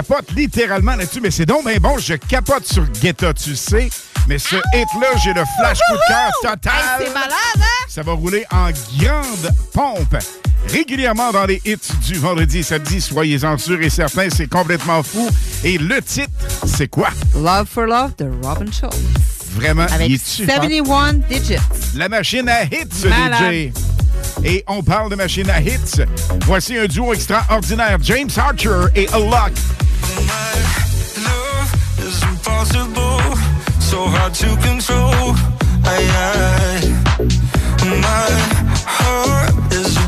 Capote littéralement là-dessus, mais c'est donc bien bon. Je capote sur Guetta, tu sais. Mais ce hit-là, j'ai le flash coup de cœur total. Hey, c'est malade, hein? Ça va rouler en grande pompe. Régulièrement dans les hits du vendredi et samedi, soyez-en sûrs et certains, c'est complètement fou. Et le titre, c'est quoi? Love for Love de Robin Schultz. Vraiment, Avec il est-tu fort? 71 digits. La machine à hits. DJ. Et on parle de machine à hits. Voici un duo extraordinaire, James Archer et is impossible, so hard to control. I, I, my heart is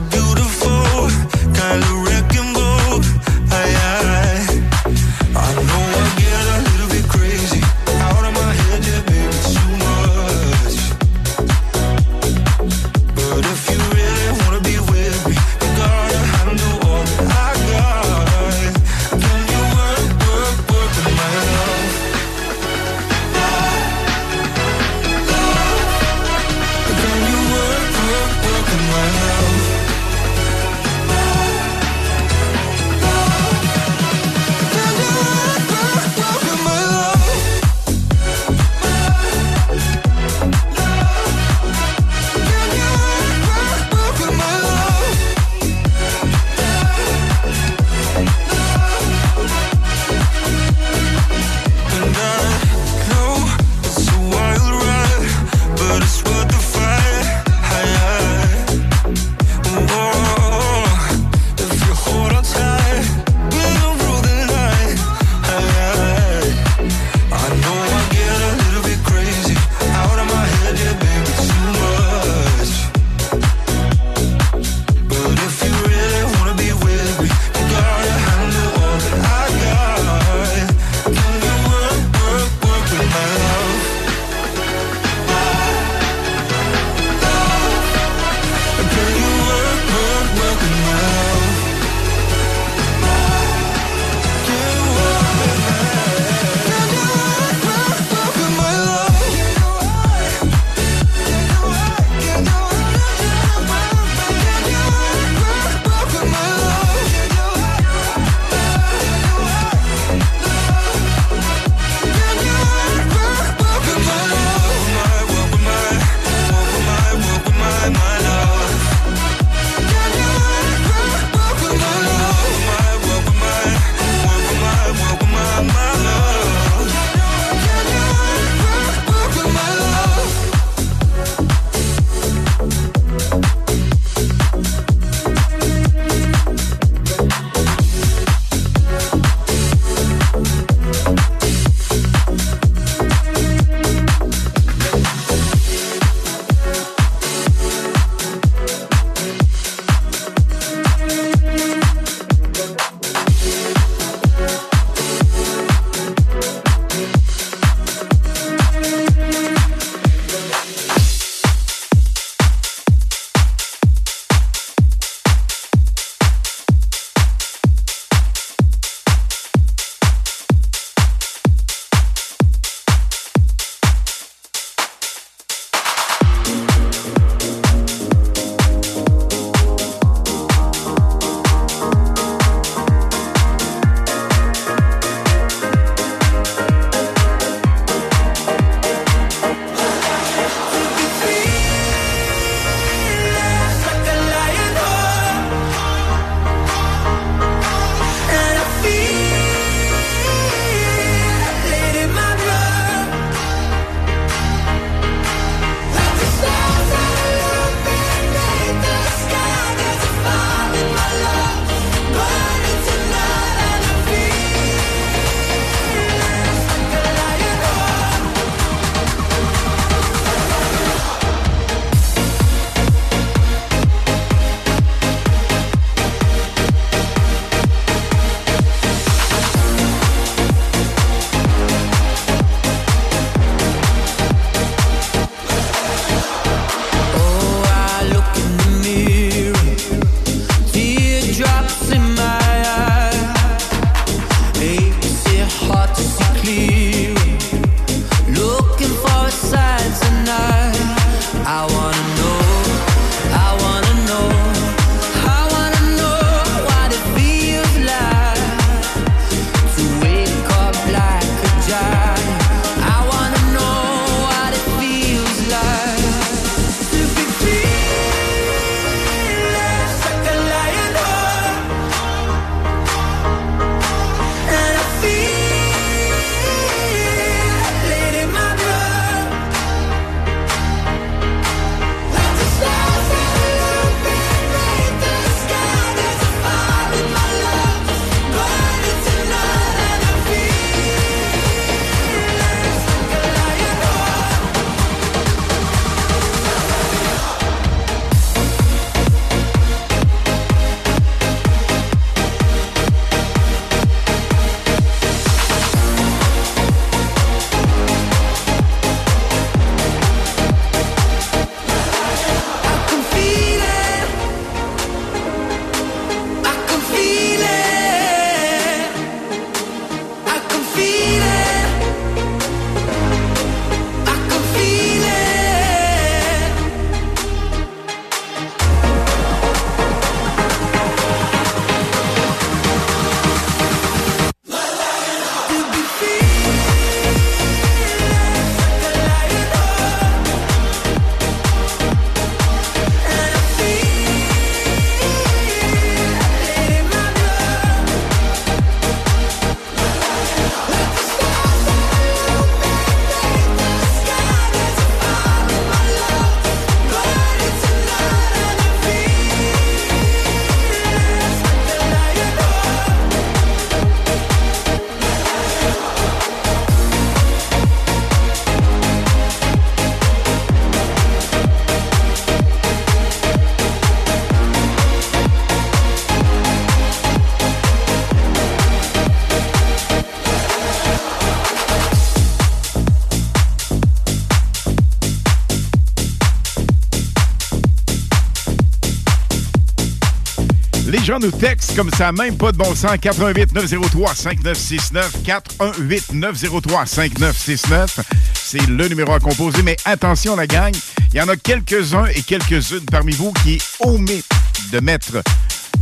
gens nous textent comme ça, même pas de bon sens. 88 903 5969. 418 903 5969. C'est le numéro à composer. Mais attention, la gang, il y en a quelques-uns et quelques-unes parmi vous qui omettent de mettre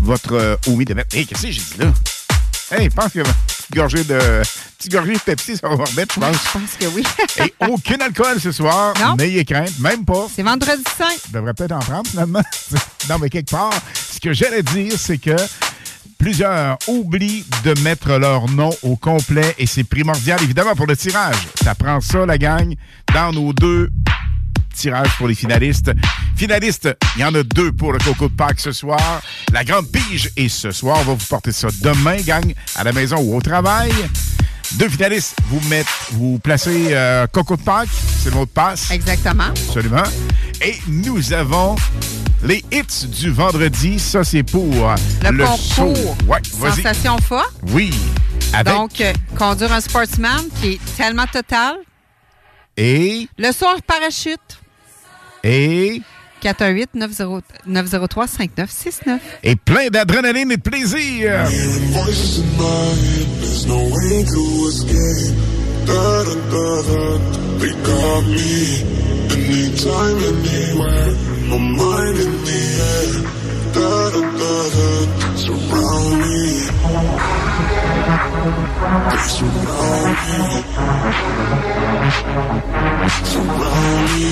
votre. Euh, de mettre. Hé, qu'est-ce que j'ai dit là? Hey, je pense que gorgée de. Petite gorgée de Pepsi, ça va remettre, je pense. Je pense que oui. [laughs] Et aucun alcool ce soir. Non. N'ayez crainte, même pas. C'est vendredi saint. Je devrais peut-être en prendre finalement. [laughs] non, mais quelque part, ce que j'allais dire, c'est que plusieurs oublient de mettre leur nom au complet et c'est primordial, évidemment, pour le tirage. Ça prend ça, la gang, dans nos deux tirages pour les finalistes. Finalistes, il y en a deux pour le Coco de Pâques ce soir. La grande pige et ce soir, on va vous porter ça demain, gang, à la maison ou au travail. Deux finalistes, vous mettez, vous placez euh, Coco de Pâques, c'est le mot de passe. Exactement. Absolument. Et nous avons les hits du vendredi. Ça, c'est pour Le, show. concours Ouais, vas-y. Sensation Fa. Oui. Avec Donc, euh, conduire un sportsman qui est tellement total. et, Le soir parachute. et, 418-903-5969. et plein d'adrénaline et de plaisir. My mind in the air. Da da da da, surround me. Surround me. Surround me.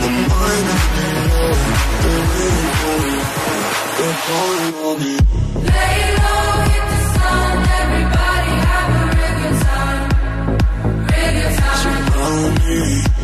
My mind in the air. They're. They're calling on me. Lay low, hit the sun, everybody have a time. Time. Surround me.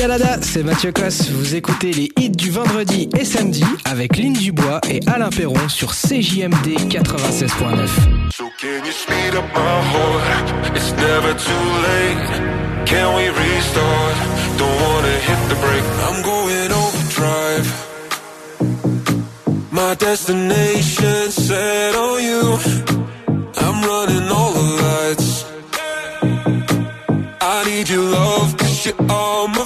Canada, c'est Mathieu Cosse. Vous écoutez les hits du vendredi et samedi avec Lynn Dubois et Alain Perron sur CJMD 96.9. So can you speed up my heart? It's never too late. Can we restart? Don't wanna hit the brake. I'm going overdrive. My destination set on you. I'm running all the lights. I need your love, cause you're all my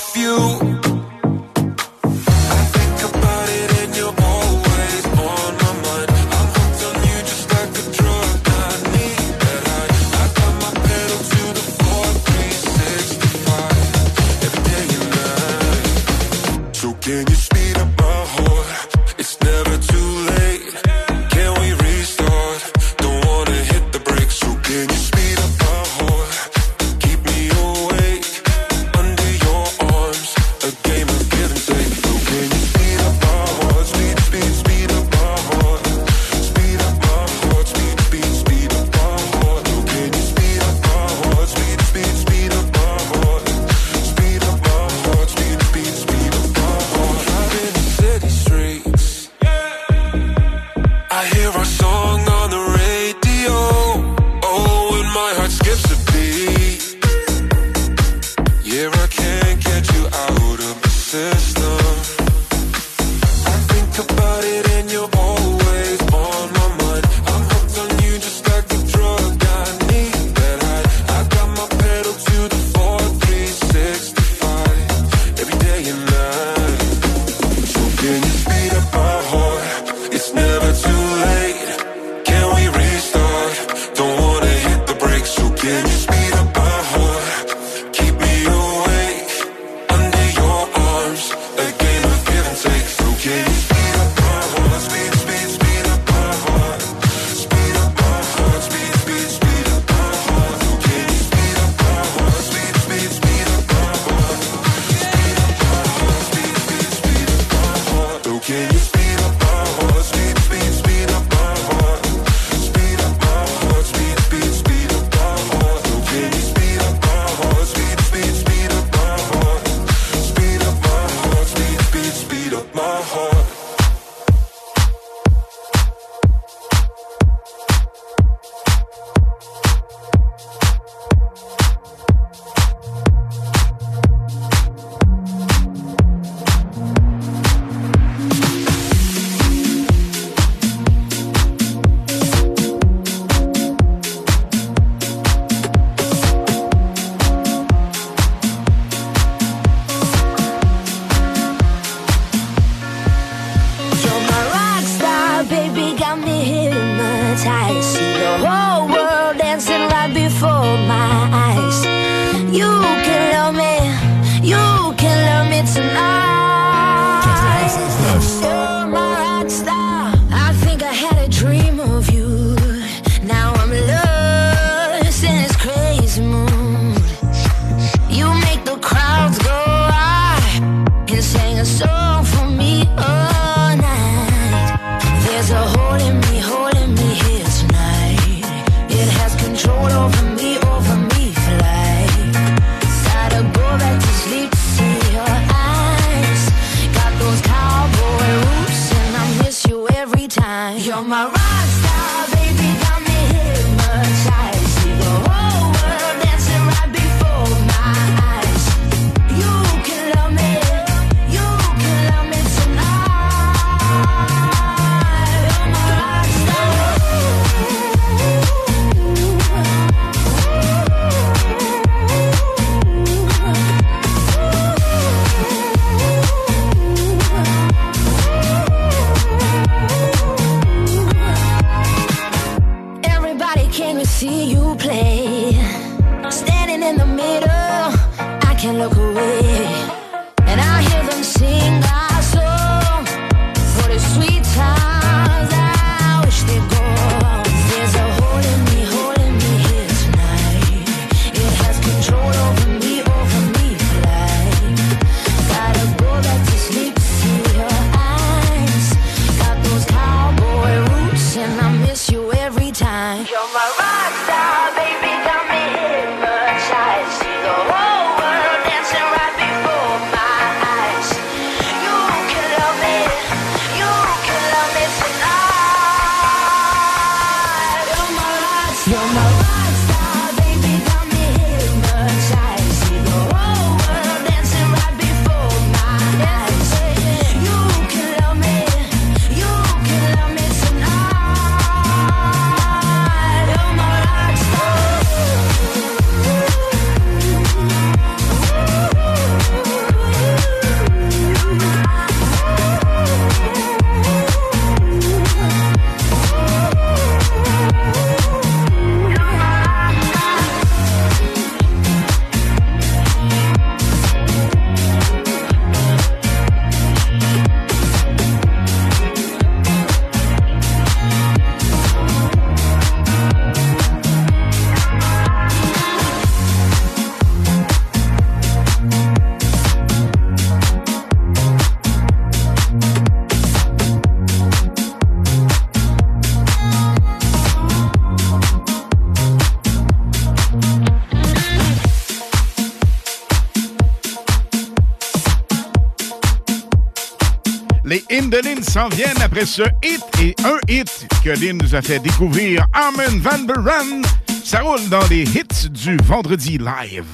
s'en viennent après ce hit et un hit que Lynn nous a fait découvrir. Armin Van Buren, ça roule dans les hits du vendredi live.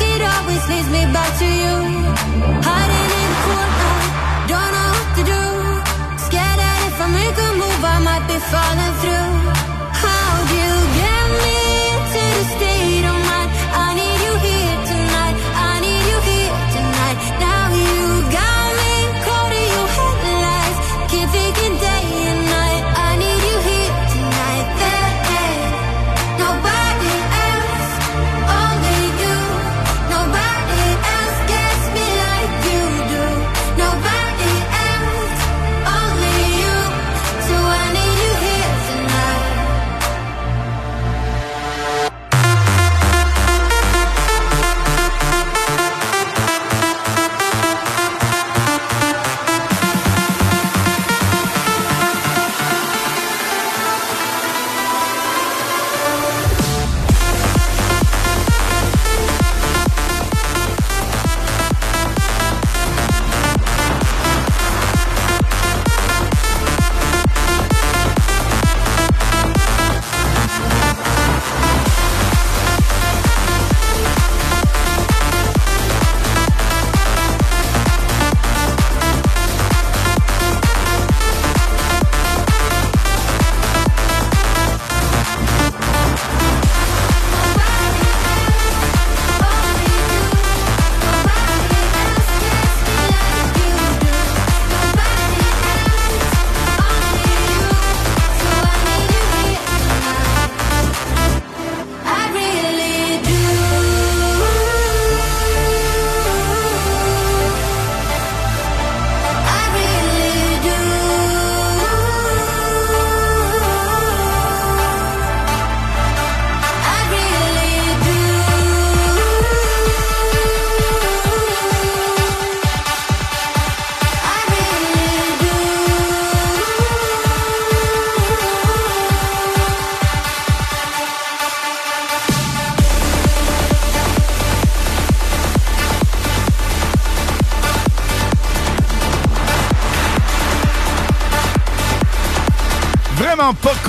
it always leads me back to you. Hiding in the corner, don't know what to do. Scared that if I make a move, I might be falling through.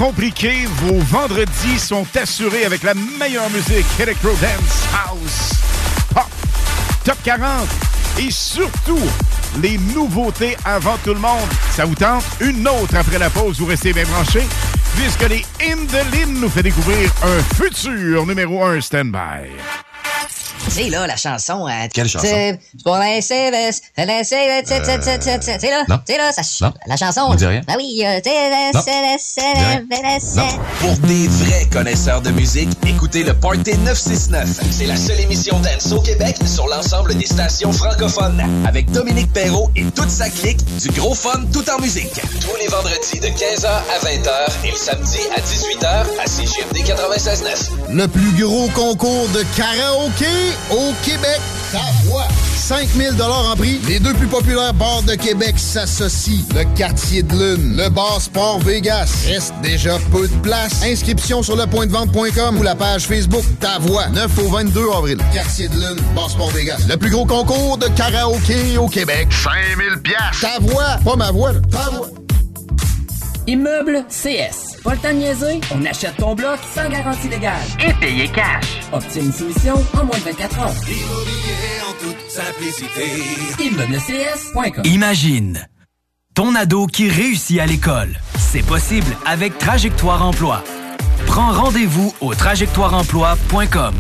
Compliqué. Vos vendredis sont assurés avec la meilleure musique Electro Dance House Pop Top 40 et surtout les nouveautés avant tout le monde. Ça vous tente? Une autre après la pause, vous restez bien branchés puisque les Indolines nous fait découvrir un futur numéro 1 stand-by. Sais, là, la chanson. euh, Quelle chanson? C'est pour les les sais, là, non. tu sais, là, ça, Non. la chanson. Me dis rien. Ah oui, euh, Non. Non. Pour des vrais connaisseurs de musique, écoutez le Party 969. C'est la seule émission dance au Québec sur l'ensemble des stations francophones. Avec Dominique Perrault et toute sa clique, du gros fun tout en musique. Tous les vendredis de 15h à 20h et le samedi à 18h à CGMD 96.9. Le plus gros concours de karaoké au Québec. Ta voix. 5000 en prix. Les deux plus populaires bars de Québec s'associent. Le quartier de lune, le bar Sport Vegas. Reste déjà peu de place. Inscription sur lepointdevente.com ou la page Facebook Ta voix. 9 au 22 avril. Quartier de lune, bar Sport Vegas. Le plus gros concours de karaoké au Québec. 5000 pièces. Ta voix. Pas ma voix. Ta voix. Immeuble CS. Pas le temps de niaiser, on achète ton bloc sans garantie légale. Et payer cash. Obtiens une soumission en moins de 24 heures. Immobilier en toute simplicité. ImmeublesCS.com Imagine ton ado qui réussit à l'école. C'est possible avec Trajectoire Emploi. Prends rendez-vous au trajectoireemploi.com.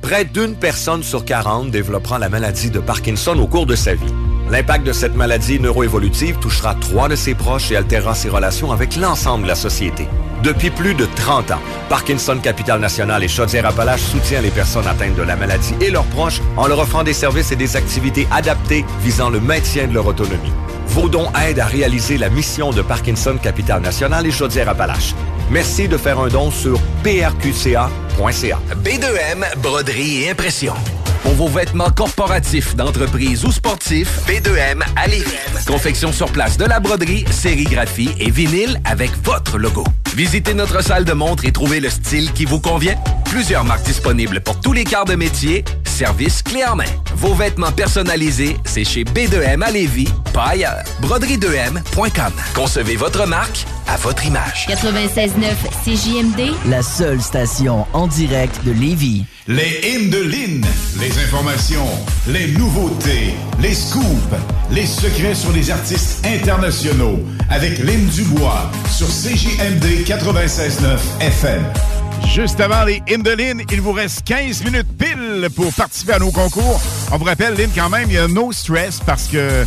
Près d'une personne sur 40 développera la maladie de Parkinson au cours de sa vie. L'impact de cette maladie neuroévolutive touchera trois de ses proches et altérera ses relations avec l'ensemble de la société. Depuis plus de 30 ans, Parkinson Capital National et Chaudière-Appalaches soutient les personnes atteintes de la maladie et leurs proches en leur offrant des services et des activités adaptées visant le maintien de leur autonomie. Vos dons aident à réaliser la mission de Parkinson Capital National et Chaudière-Appalaches. Merci de faire un don sur prqca.ca. B2M, broderie et impression. Pour vos vêtements corporatifs, d'entreprise ou sportifs, B2M à. Confection sur place de la broderie, sérigraphie et vinyle avec votre logo. Visitez notre salle de montre et trouvez le style qui vous convient. Plusieurs marques disponibles pour tous les quarts de métier. Service clé en main. Vos vêtements personnalisés, c'est chez B2M à Lévis, pas ailleurs. Broderie2M.com. Concevez votre marque à votre image. 96.9 CJMD, La seule station en direct de Lévis. Les hymnes de Lynn, les informations, les nouveautés, les scoops, les secrets sur les artistes internationaux avec Lynn Dubois sur CJMD 96.9 FM. Juste avant les Lynn, il vous reste 15 minutes pile pour participer à nos concours. On vous rappelle, Lynn, quand même, il y a no stress parce que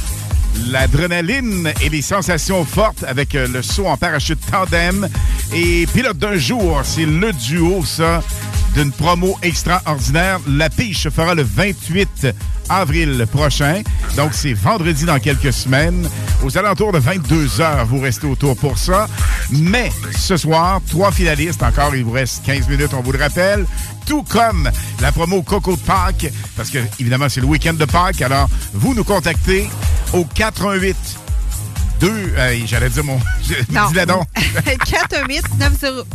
l'adrénaline et les sensations fortes avec euh, le saut en parachute tandem et pilote d'un jour, c'est le duo, ça, d'une promo extraordinaire. La piche fera le 28 avril prochain. Donc, c'est vendredi dans quelques semaines. Aux alentours de 22 heures, vous restez autour pour ça. Mais ce soir, trois finalistes encore. Il vous reste 15 minutes, on vous le rappelle. Tout comme la promo Coco de Pâques, parce que, évidemment, c'est le week-end de Pâques. Alors, vous nous contactez au 418 2, euh, j'allais dire mon. [laughs] Non. Dis-le donc. 418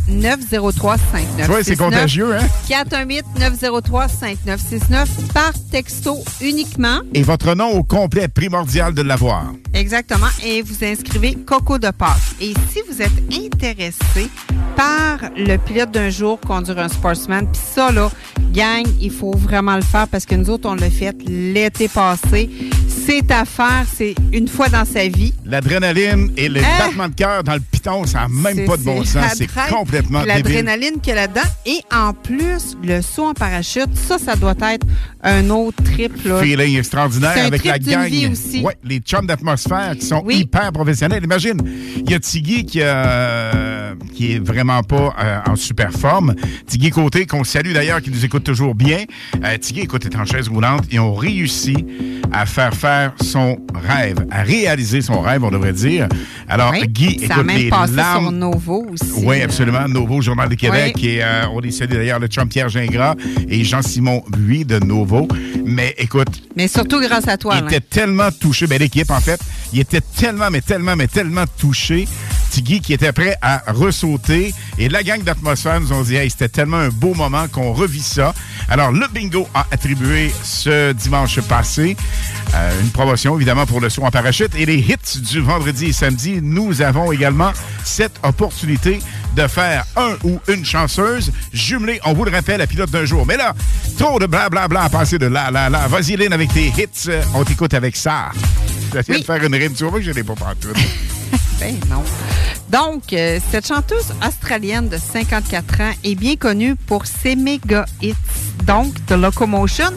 903 5969 Tu vois, c'est contagieux, hein? 418 903 5969 par texto uniquement. Et votre nom au complet primordial de l'avoir. Exactement. Et vous inscrivez Coco de Pâques. Et si vous êtes intéressé par le pilote d'un jour conduire un sportsman, puis ça, là, gang, il faut vraiment le faire parce que nous autres, on l'a fait l'été passé. C'est à faire, c'est une fois dans sa vie. L'adrénaline et le Hein? battement de cœur dans le piton, ça n'a même pas de bon sens. C'est complètement. L'adrénaline qu'il y a là-dedans. Et en plus, le saut en parachute, ça, ça doit être un autre trip. Là. Feeling extraordinaire un avec trip la gang. vie aussi. Ouais, les chums d'atmosphère qui sont hyper professionnels. Imagine, il y a Tiggy qui, euh, qui est vraiment pas euh, en super forme. Tiggy Côté, qu'on salue d'ailleurs, qui nous écoute toujours bien. Euh, Tiggy, écoute, est en chaise roulante. Ils ont réussi à faire faire son rêve, à réaliser son rêve, on devrait dire. Alors, Oui, Guy, ça a écoute, même les passé larmes... sur Novo aussi. Oui, absolument. Nouveau Journal de Québec. Oui. Et euh, on les salue d'ailleurs, le chum Pierre Gingras et Jean-Simon Buis de Nouveau. Mais écoute, Mais surtout grâce à toi. il était tellement touché, ben l'équipe en fait, il était tellement, mais tellement, mais tellement touché qui était prêt à ressauter. Et la gang d'atmosphère nous ont dit, hey, c'était tellement un beau moment qu'on revit ça. Alors, le bingo a attribué ce dimanche passé euh, une promotion, évidemment, pour le saut en parachute. Et les hits du vendredi et samedi, nous avons également cette opportunité de faire un ou une chanceuse jumelée, on vous le rappelle, à pilote d'un jour. Mais là, trop de blablabla à passer de là, là, là. Vas-y, Lynn, avec tes hits. On t'écoute avec ça. J'essaie de faire une rime. Tu vois que je l'ai pas partout. [laughs] Ben non. Donc, euh, cette chanteuse australienne de 54 ans est bien connue pour ses méga hits. Donc, The Locomotion,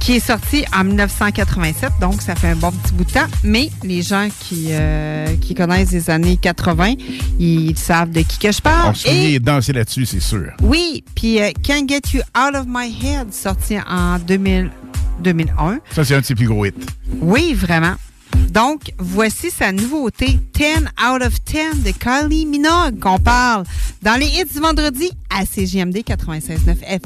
qui est sorti en 1987, donc ça fait un bon petit bout de temps. Mais les gens qui, euh, qui connaissent les années 80, ils savent de qui que je parle. On se souvient de danser là-dessus, c'est sûr. Oui, puis euh, Can't Get You Out of My Head, sorti en 2000, 2001. Ça, c'est un de ses plus gros hits. Oui, vraiment. Donc, voici sa nouveauté 10 out of 10 de Kylie Minogue qu'on parle dans les hits du vendredi à CGMD 96.9 FM.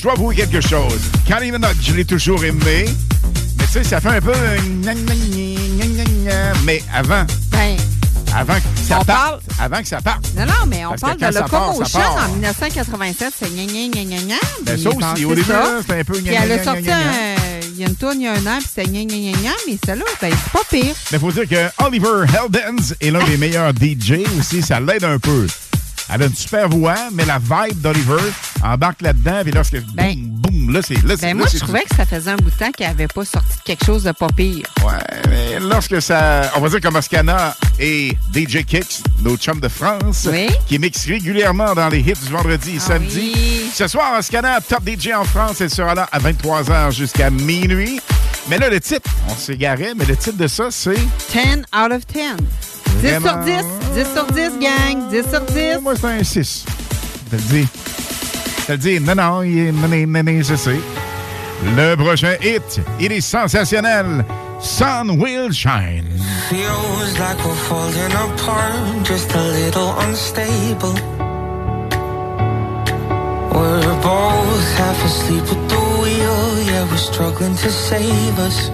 Je dois avouer quelque chose. Kylie Minogue, je l'ai toujours aimé. Mais tu sais, ça fait un peu... euh, gna, gna, gna, gna, gna, gna. Mais avant, Ben, avant que ça On parte, avant que ça parte. non, non, mais on Parce parle de Locomotion en 1987. C'est gna gna gna gna gna. Ben, ça aussi, au début, c'était un peu Puis gna, elle gna, a gna, sorti gna, gna. il y a une tourne il y a un an, puis c'était gna gna gna gna, mais celle-là, ben, c'est pas pire. Mais faut dire que Oliver Heldens est l'un des meilleurs DJ aussi. Ça l'aide un peu. Elle a une super voix, mais la vibe d'Oliver embarque là-dedans. Puis lorsque boum, boum, là, c'est. Là, Ben, là, moi, je trouvais que ça faisait un bout de temps qu'il avait pas sorti quelque chose de pas pire. Ouais, mais lorsque ça. On va dire que Moscana et DJ Kicks, nos chums de France, qui mixent régulièrement dans les hits du vendredi et samedi. Ce soir, Moscana, top DJ en France, elle sera là à 23h jusqu'à minuit. Mais là, le titre, on s'égarait, mais le titre de ça, c'est. 10 out of 10. 10 sur Vraiment? 10. 10 sur 10, gang. 10 sur 10. Moi, c'est un 6. Je te le dis. Te le dis. Non, non. Non, non, non, je sais. Le prochain hit, il est sensationnel. Sun Will Shine. Feels like we're falling apart, just a little unstable. We're both half asleep at the wheel, yeah, we're struggling to save us.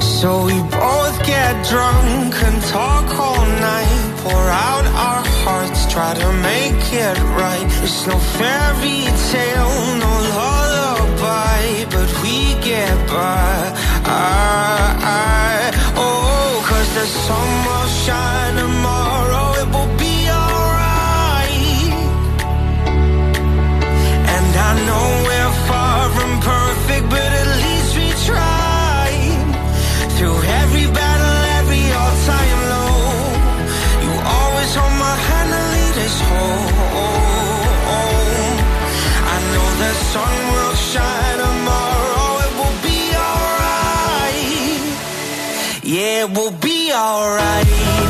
So we both get drunk and talk all night, pour out our hearts, try to make it right. It's no fairy tale, no lullaby, but we get by. I, I, oh, cause the sun will shine tomorrow, it will be alright. And I know we're far from perfect, but at least we tried. Sun will shine tomorrow, it will be alright. Yeah, it will be alright.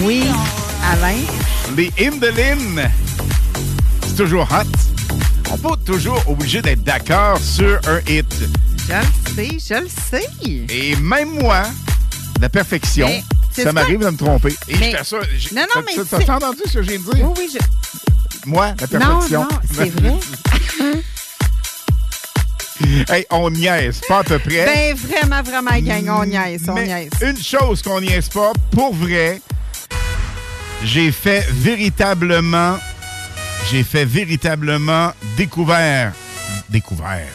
Oui, Alain. Les Lynn. C'est toujours hot. On n'est pas toujours obligé d'être d'accord sur un hit. Je le sais, je le sais. Et même moi, la perfection, Mais, ça m'arrive de me tromper. Et Mais- je j'ai- Non, non, mais t'as- entendu ce que je viens de dire? Oui, oui, je... Moi, la Non, perfection. non, c'est vrai. [laughs] Hey, on niaise, pas à peu près. Ben, vraiment, vraiment, gang, on niaise, on Mais niaise. Une chose qu'on niaise pas, pour vrai, j'ai fait véritablement, j'ai fait véritablement découvert, découvert.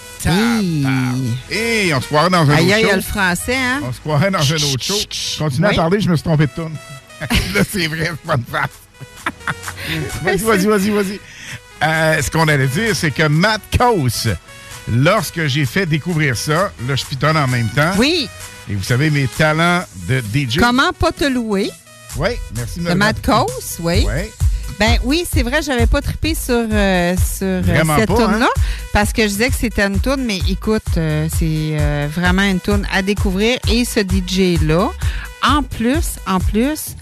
Et on se croirait dans un Aïe, autre aïe, show. le français, hein? On se croirait dans un autre show. Continue à Oui. parler, je me suis trompé de tourne. [laughs] Là, c'est vrai, c'est pas une face. [laughs] vas-y, vas-y, vas-y, vas-y. Euh, ce qu'on allait dire, c'est que Matt Coase, lorsque j'ai fait découvrir ça, là, je pitonne en même temps. Oui. Et vous savez, mes talents de DJ. Comment pas te louer? Oui, merci de me De le Mad. Coast, oui. Ouais. Ben oui, c'est vrai, j'avais pas trippé sur, euh, sur euh, Vraiment cette hein? parce que je disais que c'était une tune, mais écoute, euh, c'est euh, vraiment une tune à découvrir. Et ce DJ-là, en plus, en plus,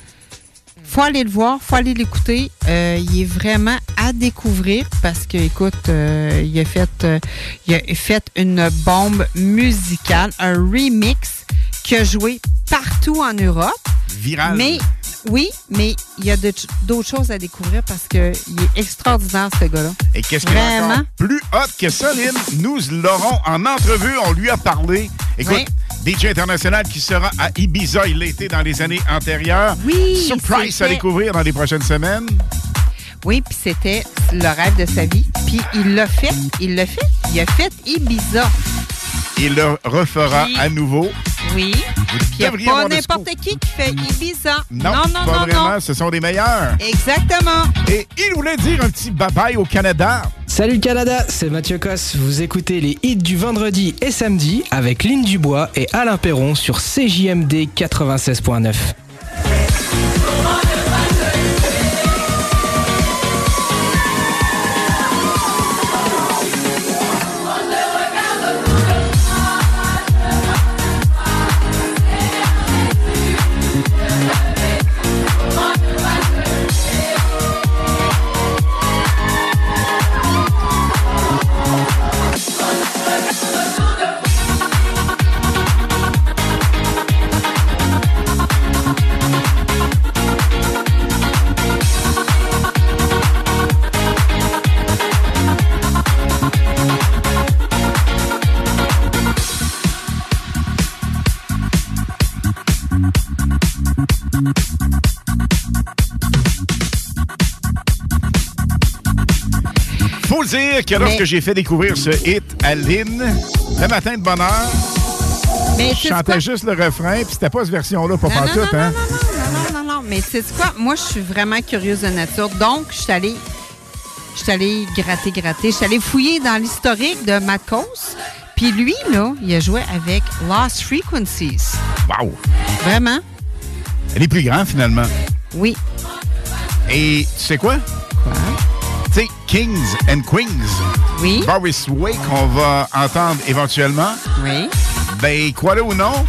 faut aller le voir, faut aller l'écouter. Euh, il est vraiment à découvrir parce que, écoute, euh, il, a fait, euh, il a fait une bombe musicale, un remix qui a joué partout en Europe. Viral. Mais oui, mais il y a d'autres choses à découvrir parce qu'il est extraordinaire, ce gars-là. Et qu'est-ce qu'il encore plus hot que ça, Lynn? Nous l'aurons en entrevue. On lui a parlé. Écoute, DJ international qui sera à Ibiza l'été dans les années antérieures. Oui, Surprise à découvrir dans les prochaines semaines. Oui, puis c'était le rêve de sa vie. Puis il l'a fait, il l'a fait. Il a fait Ibiza. Il le refera Oui. à nouveau. Oui. Vous Puis il n'y a devriez pas n'importe qui qui fait Ibiza. Non, non, non, pas non, vraiment. non. Ce sont les meilleurs. Exactement. Et il voulait dire un petit bye-bye au Canada. Salut le Canada, c'est Mathieu Cosse. Vous écoutez les hits du vendredi et samedi avec Lynn Dubois et Alain Perron sur CJMD 96.9. Le dire que lorsque j'ai fait découvrir ce hit à Lynn, le matin de bonne heure, Mais je chantais juste le refrain, puis c'était pas cette version-là, pas Non, pantoute, non, non, hein? Non, non, non, mais tu sais quoi? Moi, je suis vraiment curieuse de nature. Donc, je suis allée, je suis allée gratter, gratter. Je suis allée fouiller dans l'historique de Matt. Puis lui, là, il a joué avec Lost Frequencies. Wow! Vraiment? Elle est plus grande, finalement. Oui. Et tu sais quoi? Quoi? Sais, Kings and Queens. Oui. Boris Way, qu'on va entendre éventuellement. Oui. Ben, quoi ou non,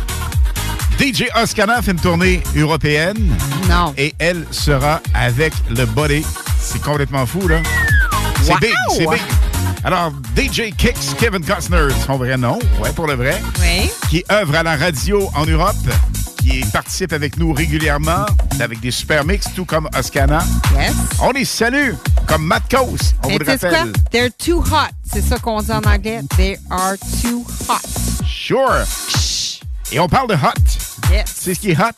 DJ Oscana fait une tournée européenne. Non. Et elle sera avec le body. C'est complètement fou, là. C'est Wow! big, c'est big. Alors, DJ Kicks, Kevin Costner, son vrai nom, ouais, pour le vrai, Oui. qui œuvre à la radio en Europe, qui participe avec nous régulièrement, avec des super mix, tout comme Oscana. Yes. On les salue, comme Matt Coase, on Mais vous le quoi? rappelle. They're too hot. C'est ça qu'on dit en anglais. They are too hot. Sure. Et on parle de hot. Yes. C'est ce qui est hot.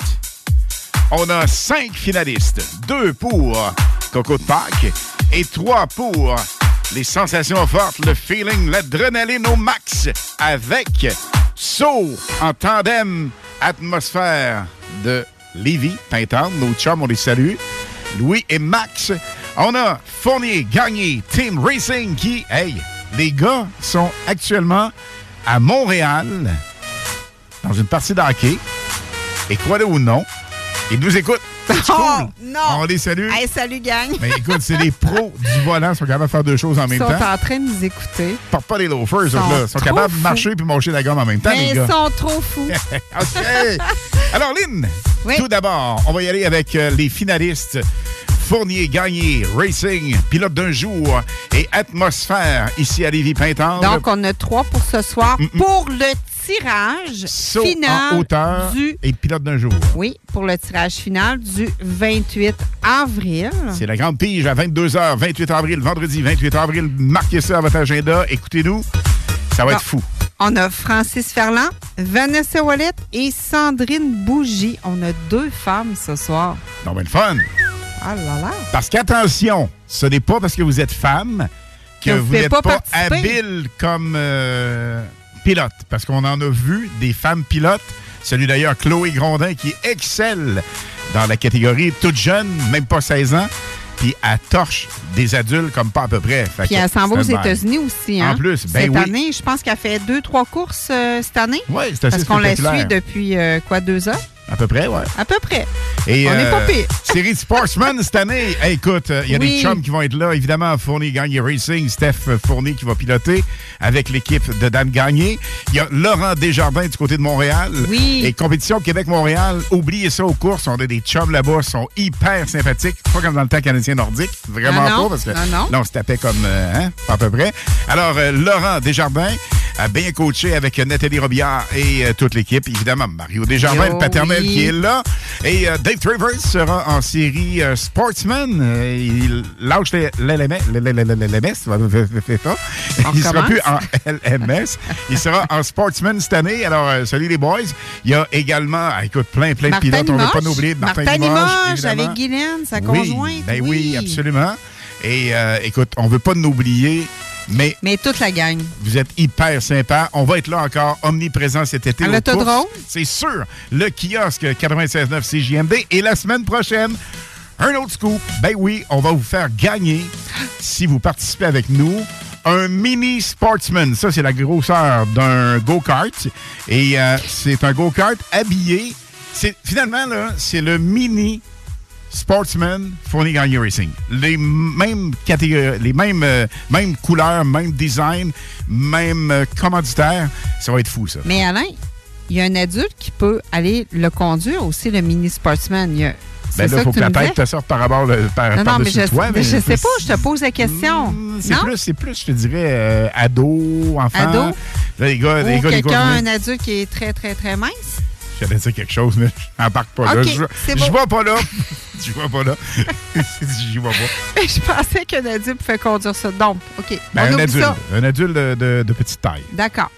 On a cinq finalistes. Deux pour Coco de Pâques et trois pour les sensations fortes, le feeling, l'adrénaline au max avec Saut en tandem atmosphère de Lévis, Pintante. Nos chums, on les salue. Louis et Max. On a Fournier, Gagné, Team Racing qui, hey, les gars sont actuellement à Montréal dans une partie d'hockey. Et croyez ou non, ils nous écoutent. C'est [laughs] Oh, cool. non. On les salue. Hey, salut, gang. Mais écoute, c'est des pros [laughs] du volant, ils sont capables de faire deux choses en Ils même sont temps. en train de nous écouter. Ils portent pas des loafers, eux Sont là. Ils sont capables de marcher puis manger la gomme en même temps, Mais les ils gars. sont trop fous. [laughs] OK. Alors, Lynn, tout d'abord, on va y aller avec euh, les finalistes. Fournier, Gagné, Racing, Pilote d'un jour et Atmosphère ici à Lévis-Pintendre. Donc, on a trois pour ce soir pour le tirage Saut final en hauteur du... et Pilote d'un jour. Oui, pour le tirage final du 28 avril. C'est la grande pige à 22h, 28 avril, vendredi 28 avril. Marquez ça à votre agenda. Écoutez-nous. Ça va Bon. être fou. On a Francis Ferland, Vanessa Wallet et Sandrine Bougie. On a deux femmes ce soir. Donc, ben, le fun. Ah là là. Parce qu'attention, ce n'est pas parce que vous êtes femme que Que vous n'êtes pas habile comme euh, pilote. Parce qu'on en a vu des femmes pilotes. Celui d'ailleurs, Chloé Grondin, qui excelle dans la catégorie toute jeune, même pas 16 ans. Puis elle torche des adultes comme pas à peu près. Fait Puis elle s'en va aux. États-Unis aussi. Hein? En plus, ben Cette oui. année, je pense qu'elle fait deux, trois courses euh, cette année. Oui, c'est assez Parce qu'on la suit depuis euh, quoi, deux ans? À peu près, ouais. À peu près. Et, On est pas pire. [laughs] Série de Sportsman cette année. Hey, écoute, il y a Oui. des chums qui vont être là. Évidemment, Fournier Gagné Racing, Steph Fournier qui va piloter avec l'équipe de Dan Gagné. Il y a Laurent Desjardins du côté de Montréal. Oui. Et Compétition Québec-Montréal. Oubliez ça aux courses. On a des chums là-bas. Ils sont hyper sympathiques. Pas comme dans le temps canadien nordique. Vraiment non, pas. Parce que non, non. là, on se tapait comme, euh, hein, à peu près. Alors, euh, Laurent Desjardins bien coaché avec Nathalie Robillard et euh, toute l'équipe. Évidemment, Mario Desjardins, le paternel oui. qui est là. Et euh, Dave Travers sera en série euh, Sportsman. Il lâche les-. [laughs] On Il sera plus en LMS. Il sera en Sportsman cette année. Alors, salut les boys. Il y a également, ah, écoute, plein, plein de pilotes. On ne veut pas oublier Martin, Martin Limoges, Limoges avec Guylaine, sa Oui, conjointe. Ben oui, absolument. Et écoute, on veut pas nous oublier, mais Mais toute la gang. vous êtes hyper sympa. On va être là encore, omniprésent cet été. À l'autodrome? C'est sûr. Le kiosque 96.9 CJMD. Et la semaine prochaine, un autre scoop. Ben oui, on va vous faire gagner, si vous participez avec nous, un mini Sportsman. Ça, c'est la grosseur d'un go-kart. Et euh, c'est un go-kart habillé. C'est Finalement, là, c'est le mini Sportsman Fournier Gagné Racing. Les mêmes catégories, les mêmes, euh, mêmes couleurs, même design, même euh, commanditaire. Ça va être fou, ça. Mais Alain, il y a un adulte qui peut aller le conduire aussi, le mini sportsman. Il y a- C'est Ben là, il faut que la tête te sorte par rapport par, Non, non, mais je, toi. mais je sais pas, je te pose la question. C'est non? plus, c'est plus, je te dirais, euh, ado, enfant. Ado? Là, les gars, les gars, quelqu'un, un adulte qui est très, très, très mince? J'allais dire quelque chose, mais [laughs] je n'embarque pas là. Je je vais pas là. [laughs] Je vais pas là. [laughs] J'y vais pas. je pensais qu'un adulte pouvait conduire ça. Donc, OK. Ben, on un adulte. ça. Un adulte de, de- de petite taille. D'accord.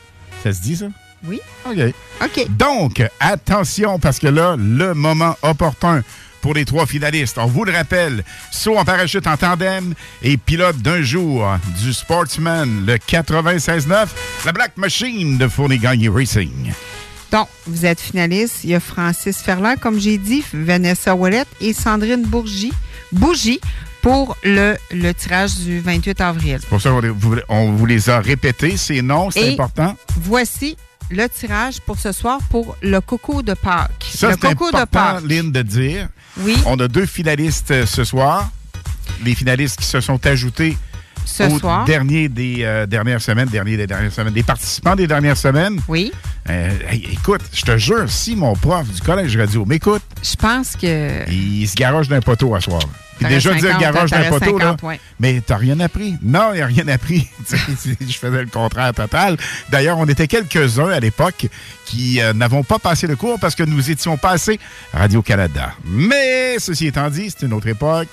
Ça se dit, ça? Oui. OK. OK. Donc, attention, parce que là, le moment opportun pour les trois finalistes. On vous le rappelle, saut en parachute en tandem et pilote d'un jour du Sportsman, le 96.9, la Black Machine de Fournier Gagné Racing. Donc, vous êtes finaliste. Il y a Francis Ferland, comme j'ai dit, Vanessa Ouellette et Sandrine Bourgie, Bougie pour le, le tirage du 28 avril. C'est pour ça qu'on vous- on vous les a répétés, ces noms, c'est important. Voici le tirage pour ce soir pour le coco de Pâques. Ça, le c'est coco de important, Pâques. Lynn, de dire. Oui. On a deux finalistes euh, ce soir. Les finalistes qui se sont ajoutés Ce au soir. dernier des euh, dernières semaines, dernier des dernières semaines, des participants des dernières semaines. Oui. Euh, hey, écoute, je te jure, si mon prof du collège radio m'écoute, Je pense que. il se garoche d'un poteau à soir. Puis déjà 50, dire garoche d'un poteau, là, 50, ouais. mais t'as rien appris. Non, il a rien appris. [laughs] Je faisais le contraire total. D'ailleurs, on était quelques-uns à l'époque qui euh, n'avons pas passé le cours parce que nous étions passés Radio-Canada. Mais, ceci étant dit, c'est une autre époque.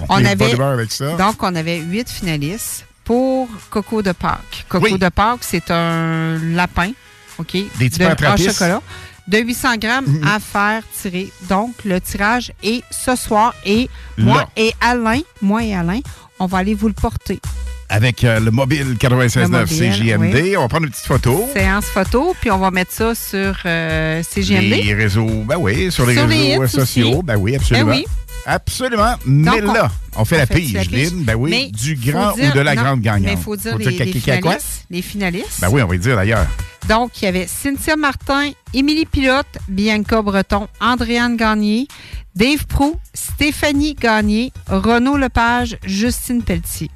On pas avait, de beurre avec ça. donc, on avait huit finalistes pour Coco de Pâques. Coco Oui. de Pâques, c'est un lapin, OK, Des petits de, chocolat, de 800 grammes Mhm. à faire tirer. Donc, le tirage est ce soir et moi Là. et Alain, moi et Alain, on va aller vous le porter. Avec euh, le mobile Le 96.9 mobile, CJMD, oui. on va prendre une petite photo. Séance photo, puis on va mettre ça sur euh, CGMD. Les réseaux, ben oui, sur les Sur réseaux sociaux, aussi. ben oui, absolument. Ben oui. Absolument. Mais Donc, là, on fait on la fait pige, la pige. Lynn. Ben oui, Mais du grand dire- ou de la non, grande gagnante. Mais il faut dire les, les finalistes. Les finalistes. Ben oui, on va le dire d'ailleurs. Donc, il y avait Cynthia Martin, Émilie Pilote, Bianca Breton, Andréane Gagné, Dave Prou, Stéphanie Gagné, Renaud Lepage, Justine Pelletier.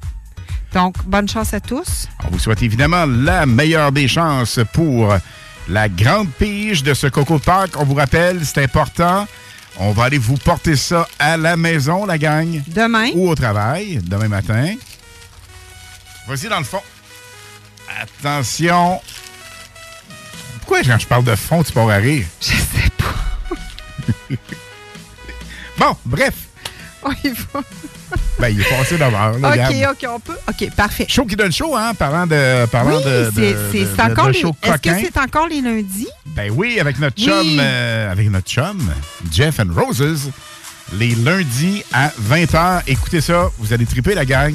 Donc, bonne chance à tous. On vous souhaite évidemment la meilleure des chances pour la grande pige de ce Coco Pâques. On vous rappelle, c'est important. On va aller vous porter ça à la maison, la gang. Demain? Ou au travail, demain matin. Vas-y dans le fond. Attention. Pourquoi quand je parle de fond, tu pars à rire? Je sais pas. [laughs] bon, bref. [laughs] On y va. Ben, il est passé là, OK. OK, on peut. OK, parfait. Show qui donne chaud, hein, parlant de, parlant oui, de, de, c'est- encore de les. show Est-ce que c'est encore les lundis? Ben oui, avec notre Oui. chum, euh, avec notre chum, Jeff and Roses, les lundis à 20h. Écoutez ça, vous allez triper la gang.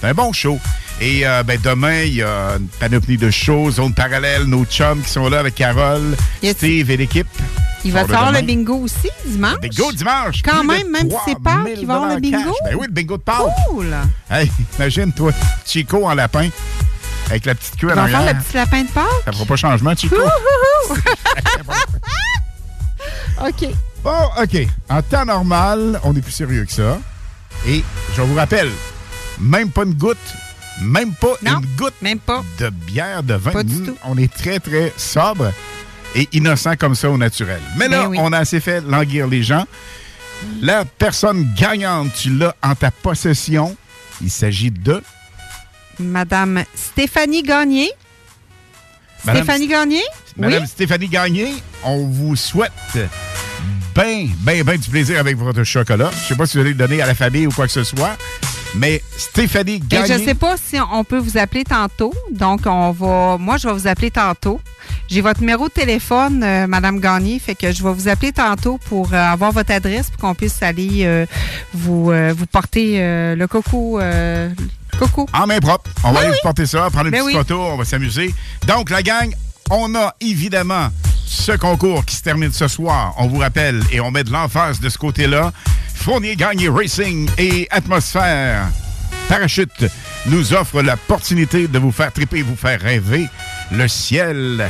C'est un bon show. Et euh, ben, demain, il y a une panoplie de shows, zone parallèle, nos chums qui sont là avec Carole, Steve et l'équipe. Il va faire le bingo aussi dimanche. Bingo dimanche. Quand même, même si c'est Pâques, 3000 il va avoir le bingo. cash. Ben oui, le bingo de Pâques. Cool! Hey, imagine, toi, Chico en lapin, avec la petite queue à On va faire l'arrière. le petit lapin de Pâques. Ça fera pas changement, Chico. [laughs] OK. Bon, OK. En temps normal, on est plus sérieux que ça. Et je vous rappelle, même pas une goutte, même pas une goutte même pas. de bière, de vin. Pas du tout. On est très, très sobre et innocent comme ça au naturel. Mais là, Ben oui. on a assez fait languir les gens. La personne gagnante, tu l'as en ta possession. Il s'agit de... Madame Stéphanie Gagné. Madame Stéphanie Gagné? Madame Oui. Stéphanie Gagné, on vous souhaite bien, bien, bien du plaisir avec votre chocolat. Je sais pas si vous allez le donner à la famille ou quoi que ce soit, mais Stéphanie Gagné... je sais pas si on peut vous appeler tantôt. Donc, on va. Moi, je vais vous appeler tantôt. J'ai votre numéro de téléphone, euh, Madame Gagné, fait que je vais vous appeler tantôt pour euh, avoir votre adresse pour qu'on puisse aller euh, vous, euh, vous porter le coco. coco. En main propre. On va aller vous porter ça, prendre une Ben petite oui. photo, on va s'amuser. Donc, la gang, on a évidemment ce concours qui se termine ce soir. On vous rappelle et on met de l'emphase de ce côté-là. Fournier Gagné Racing et Atmosphère Parachute nous offre l'opportunité de vous faire triper, vous faire rêver. Le ciel,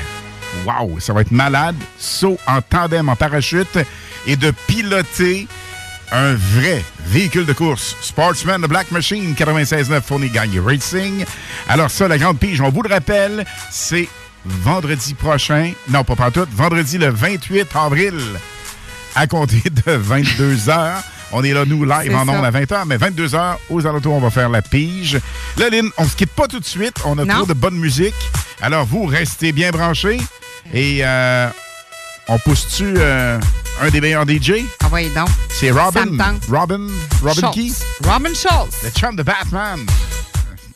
waouh, ça va être malade. Saut en tandem en parachute et de piloter un vrai véhicule de course. Sportsman de Black Machine 96.9 Fournier Gagné Racing. Alors ça, la grande pige, on vous le rappelle, c'est vendredi prochain. Non, pas partout. Vendredi le 28 avril à compter de 22 h On est là, nous, live en ondes à 20 h mais 22 h aux alentours, on va faire la pige. Là, Lynn, on se quitte pas tout de suite. On a Non. trop de bonne musique. Alors, vous, restez bien branchés. Et euh, on pousse-tu euh, un des meilleurs DJ? Ah oui, donc. C'est Robin. tente. Robin. Robin Schultz. qui? Robin Schultz. Le chum de Batman.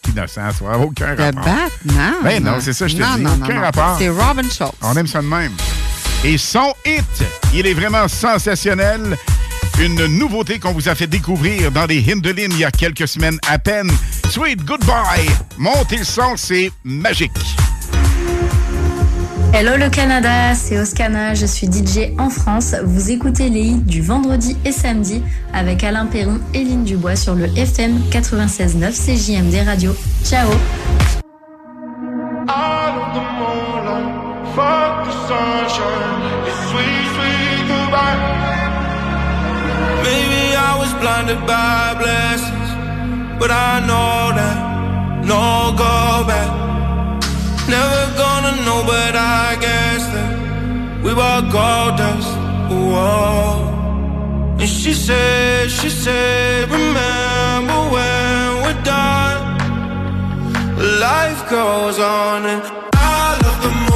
Innocent, ça n'a aucun Le rapport. Batman. Ben non, c'est ça, je te Non, dis. non, aucun non. rapport. C'est Robin Schultz. On aime ça de même. Et son hit, il est vraiment sensationnel. Une nouveauté qu'on vous a fait découvrir dans les Hindelines il y a quelques semaines à peine. Sweet Goodbye. Montez le son, c'est magique. Hello le Canada, c'est Oscana, je suis DJ en France. Vous écoutez les hits du vendredi et samedi avec Alain Perron et Lynn Dubois sur le FM 96.9 CJMD Radio. Ciao but I know that no go back. Never gonna know, but I guess that we were gold dust. Whoa. And she said, she said, remember when we're done. Life goes on and I love the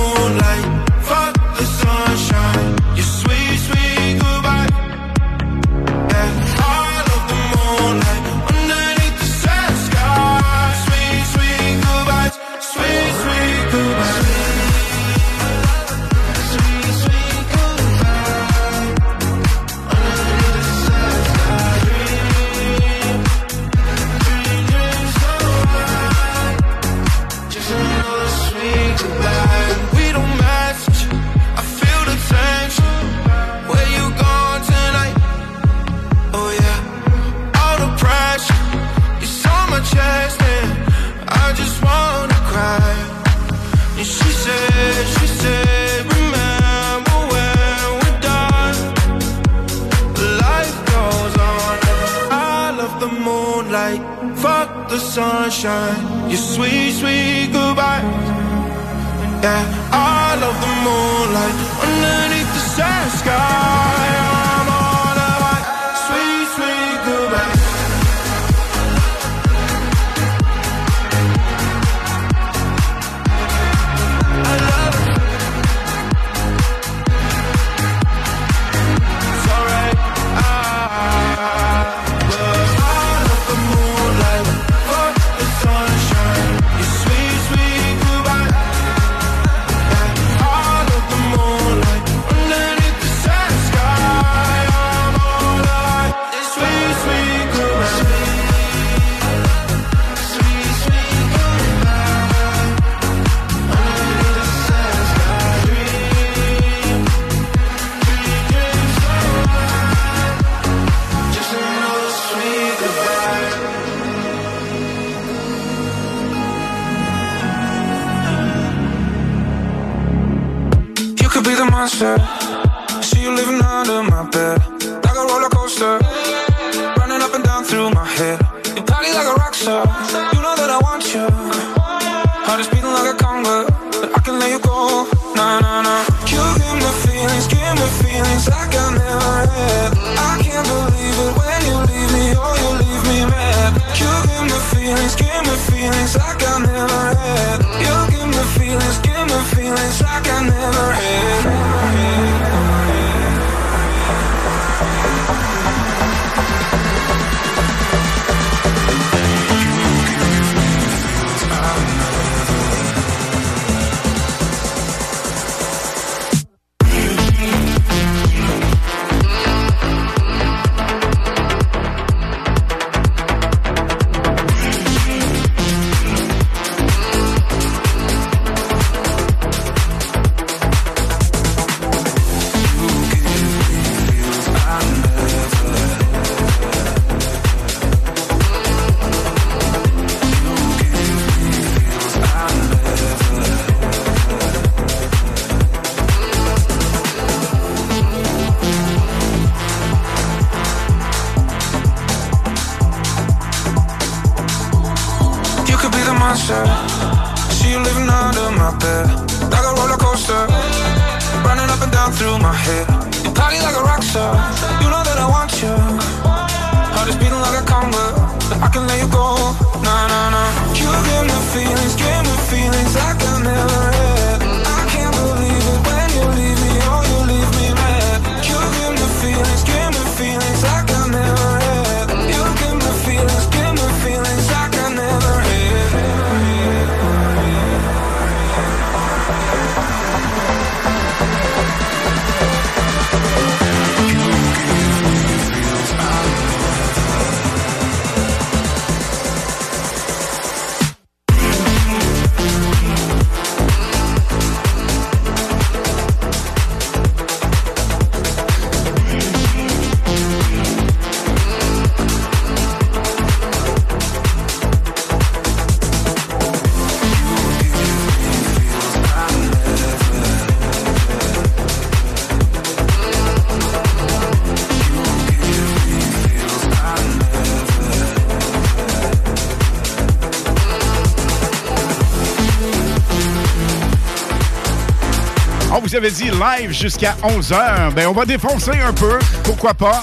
Avait dit live jusqu'à 11h. Ben, on va défoncer un peu. Pourquoi pas?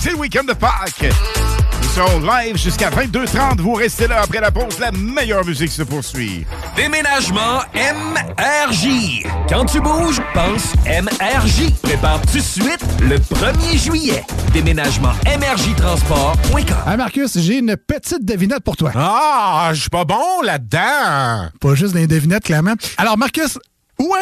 C'est le week-end de Pâques. Nous serons live jusqu'à 22h30. Vous restez là après la pause. La meilleure musique se poursuit. Déménagement MRJ. Quand tu bouges, pense MRJ. Prépare tout de suite le 1er juillet. Déménagement MRJ Transport.com. Hey Marcus, j'ai une petite devinette pour toi. Ah, je suis pas bon là-dedans. Pas juste des devinettes, clairement. Alors, Marcus,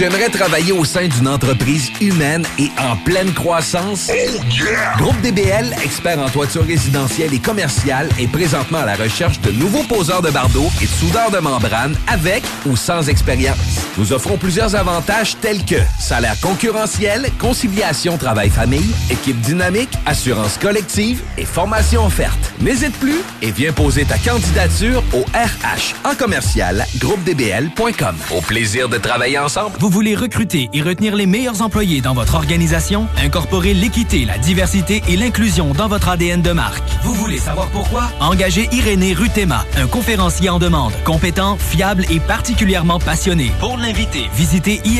Tu aimerais travailler au sein d'une entreprise humaine et en pleine croissance? Groupe DBL, expert en toiture résidentielle et commerciale, est présentement à la recherche de nouveaux poseurs de bardeaux et de soudeurs de membrane avec ou sans expérience. Nous offrons plusieurs avantages tels que salaire concurrentiel, conciliation travail-famille, équipe dynamique, assurance collective et formation offerte. N'hésite plus et viens poser ta candidature au RH en commercial groupedbl.com. Au plaisir de travailler ensemble. Vous voulez recruter et retenir les meilleurs employés dans votre organisation? Incorporer l'équité, la diversité et l'inclusion dans votre ADN de marque. Vous voulez savoir pourquoi? Engagez Irénée Rutema, un conférencier en demande, compétent, fiable et particulièrement passionné. Pour l'inviter, visitez E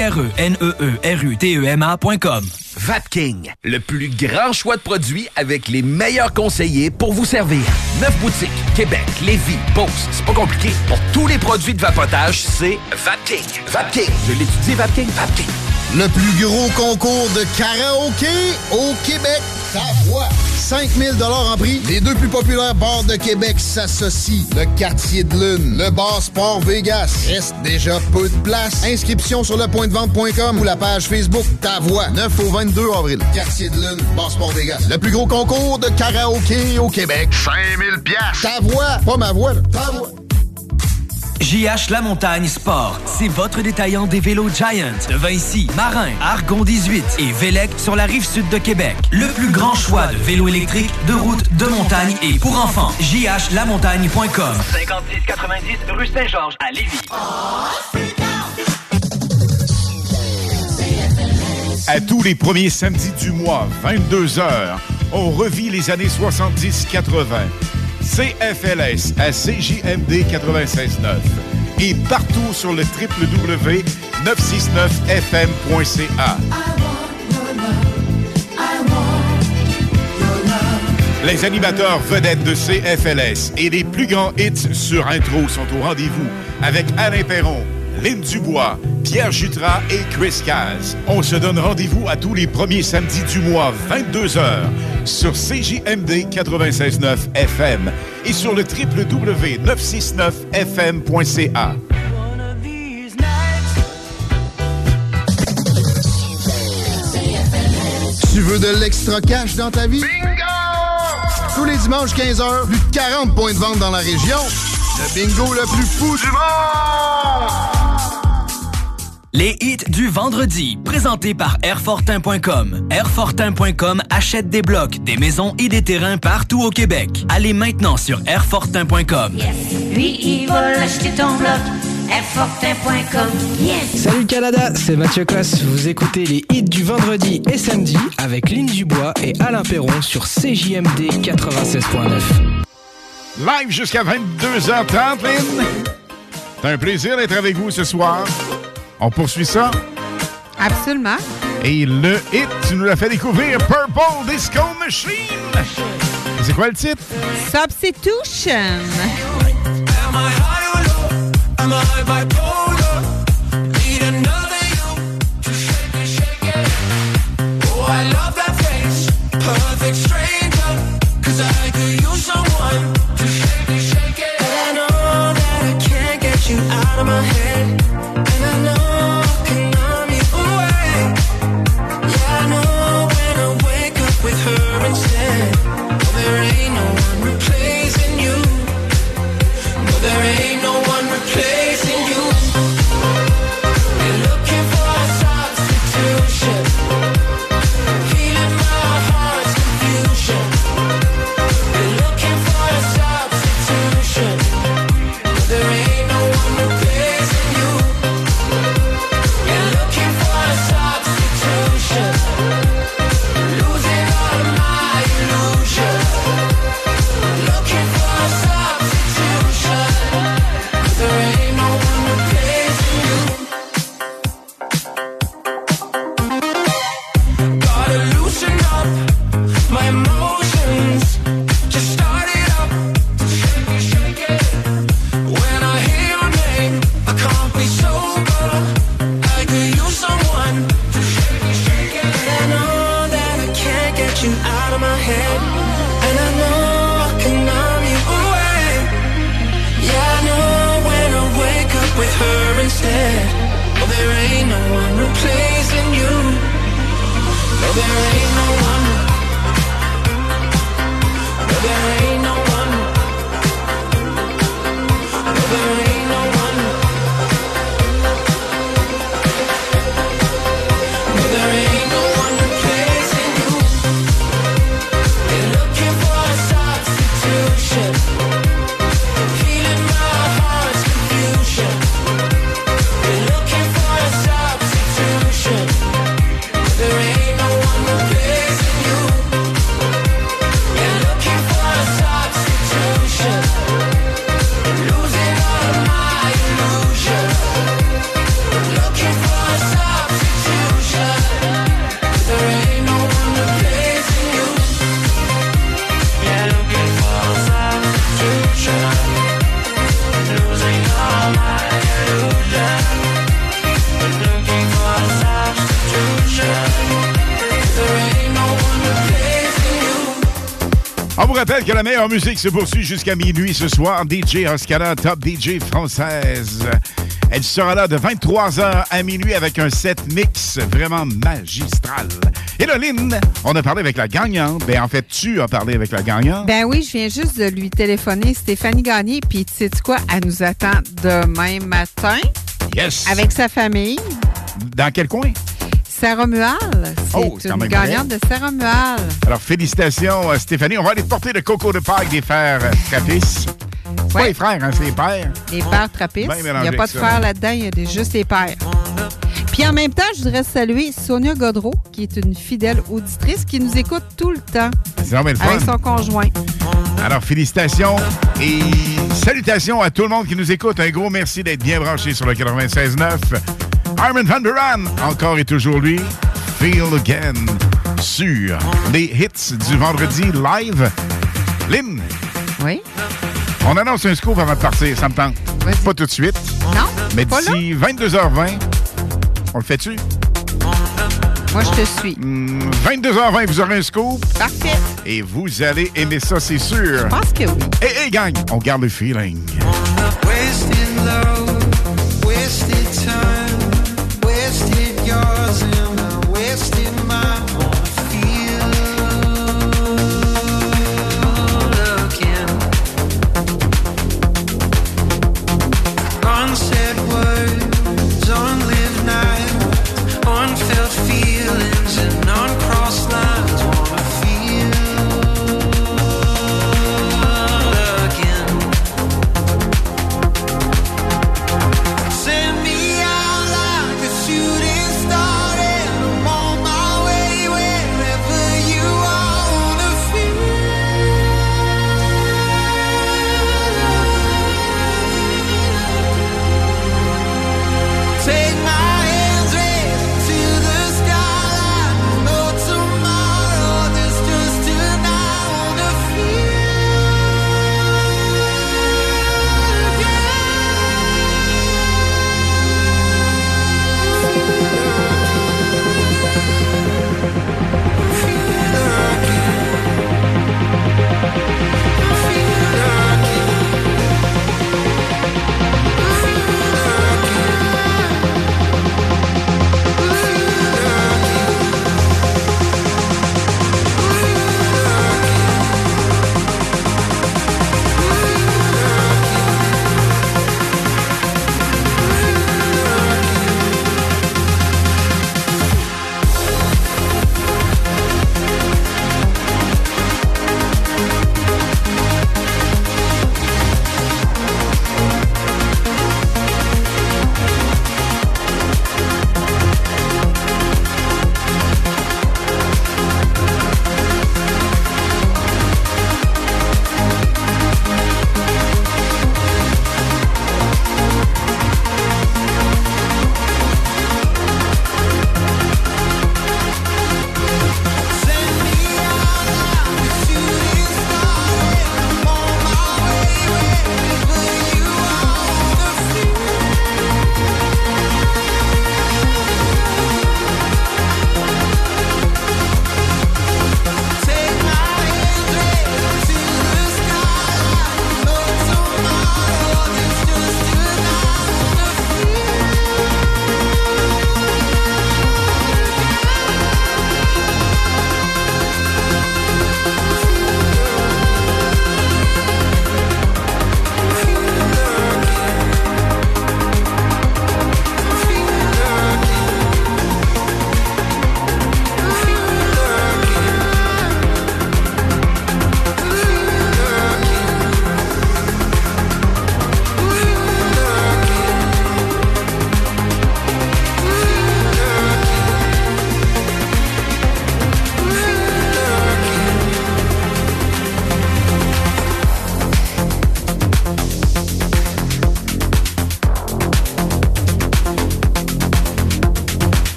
irenerutema.com. Vapking, le plus grand choix de produits avec les meilleurs conseillers pour vous servir. Neuf boutiques, Québec, Lévis, Beauce, c'est pas compliqué. Pour tous les produits de vapotage, c'est Vapking. Vapking, je l'étudie, Vapking, Vapking. Le plus gros concours de karaoké au Québec. Ta voix. 5000 en prix. Les deux plus populaires bars de Québec s'associent. Le quartier de lune, le bar Sport Vegas. Reste déjà peu de place. Inscription sur lepointdevente.com ou la page Facebook Ta Voix. 9 au 22 avril. Quartier de lune, bar Sport Vegas. Le plus gros concours de karaoké au Québec. 5000 pièces. Ta voix, pas ma voix. là. Ta voix. JH La Montagne Sport, c'est votre détaillant des vélos Giant de Vinci, Marin, Argon 18 et Vélec sur la rive sud de Québec. Le plus grand choix de vélos électriques, de route, de montagne et pour enfants. JHLamontagne.com 5690 rue Saint-Georges à Lévis. À tous les premiers samedis du mois, 22h, on revit les années 70-80. CFLS à CJMD 96.9 et partout sur le www.969fm.ca. Les animateurs vedettes de CFLS et les plus grands hits sur intro sont au rendez-vous avec Alain Perron, Lynn Dubois, Pierre Jutras et Chris Caz. On se donne rendez-vous à tous les premiers samedis du mois, 22h, sur CJMD 96.9 FM et sur le www.969fm.ca. Tu veux de l'extra cash dans ta vie? Bingo! Tous les dimanches 15h, plus de 40 points de vente dans la région. Le bingo le plus fou du monde! Les hits du vendredi, présentés par Airfortin.com. Airfortin.com achète des blocs, des maisons et des terrains partout au Québec. Allez maintenant sur Airfortin.com. Lui, il va l'acheter ton bloc. Airfortin.com. Yes! Salut Canada, c'est Mathieu Cosse. Vous écoutez les hits du vendredi et samedi avec Lynn Dubois et Alain Perron sur CJMD 96.9. Live jusqu'à 22h30, Lynn. C'est un plaisir d'être avec vous ce soir. On poursuit ça. Absolument. Et le hit, tu nous l'as fait découvrir, Purple Disco Machine. Et C'est quoi le titre? Substitution. Am I bipolar? La meilleure musique se poursuit jusqu'à minuit ce soir. DJ Oscana, top DJ française. Elle sera là de 23h à minuit avec un set mix vraiment magistral. Et là, Lynn, on a parlé avec la gagnante. Ben, en fait, tu as parlé avec la gagnante. Ben oui, je viens juste de lui téléphoner, Stéphanie Gagné, puis tu sais quoi, elle nous attend demain matin Yes. avec sa famille. Dans quel coin? Saint-Romuald. C'est Oh, une gagnante de Saint-Romuald. Alors, félicitations, euh, Stéphanie. On va aller te porter le coco de Pâques des frères euh, Trappis. C'est Pas les frères, hein, c'est les pères. Les pères trappistes. Bien Il n'y a pas de frères là-dedans, il y a des- juste des pères. Puis en même temps, je voudrais saluer Sonia Godreau, qui est une fidèle auditrice qui nous écoute tout le temps fun. avec son conjoint. Alors, félicitations et salutations à tout le monde qui nous écoute. Un gros merci d'être bien branché sur le 96.9. Armin Van Buren, encore et toujours lui, Feel Again, sur les hits du vendredi live. Lynn. Oui. On annonce un scoop avant de partir, ça me tente. Pas tout de suite. Non, Mais d'ici 22h20, on le fait-tu? Moi, je te suis. 22h20, vous aurez un scoop. Parfait. Et vous allez aimer ça, c'est sûr. Je pense que oui. Hey, hey, gang, on garde le feeling. Wasted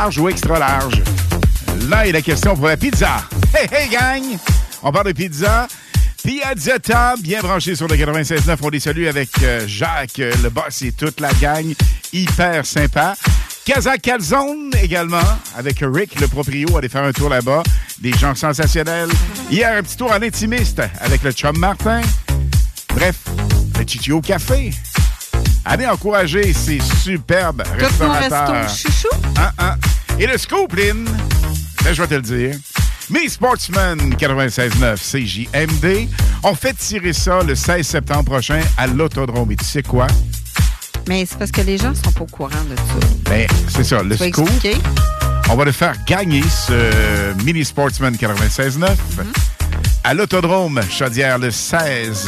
Large ou extra large? Là est la question pour la pizza. Hey, hey, gang! On parle de pizza. Piazzetta, bien branché sur le 96.9. On les salue avec euh, Jacques, euh, le boss et toute la gang. Hyper sympa. Casa Calzone également, avec Rick, le proprio, aller faire un tour là-bas. Des gens sensationnels. Hier, un petit tour en intimiste avec le chum Martin. Bref, le Chichi au café. Allez encourager ces superbes Tout mon restaurateurs. resto chouchou. Et le scoop, Lynn, ben, je vais te le dire. Mes Sportsmen 96.9 CJMD, on fait tirer ça le 16 septembre prochain à l'Autodrome. Et tu sais quoi? Mais c'est parce que les gens sont pas au courant de ça. Ben, c'est ça, le scoop. expliquer? On va le faire gagner ce Mini Sportsman 96.9 à l'Autodrome Chaudière le 16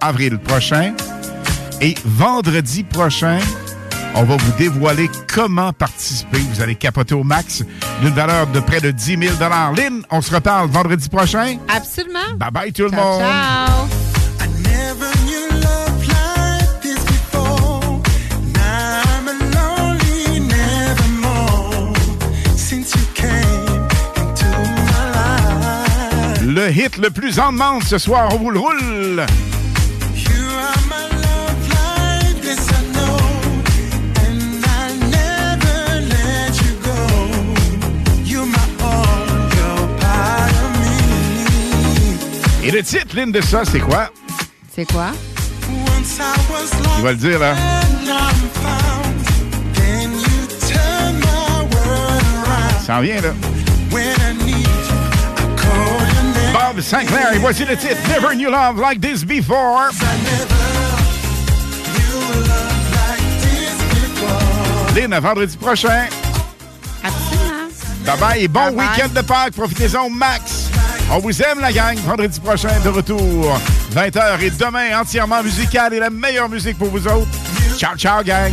avril prochain. Et vendredi prochain, on va vous dévoiler comment participer. Vous allez capoter au max d'une valeur de près de 10 000 Lynn, on se reparle vendredi prochain. Absolument. Bye bye tout le monde. ciao. Le hit le plus en demande ce soir, on vous le roule. Et le titre, Lynn, de ça, c'est quoi? C'est quoi? Once I was lost. Tu vas le dire, là. Ça en vient, là. Bob Sinclair, et voici le titre Never Knew Love Like This Before. Lynn, à vendredi prochain. Absolument. Bye bye et bon week-end de Pâques. Profitez-en au max. On vous aime, la gang. Vendredi prochain, de retour. 20h et demain, entièrement musical et la meilleure musique pour vous autres. Ciao, ciao, gang.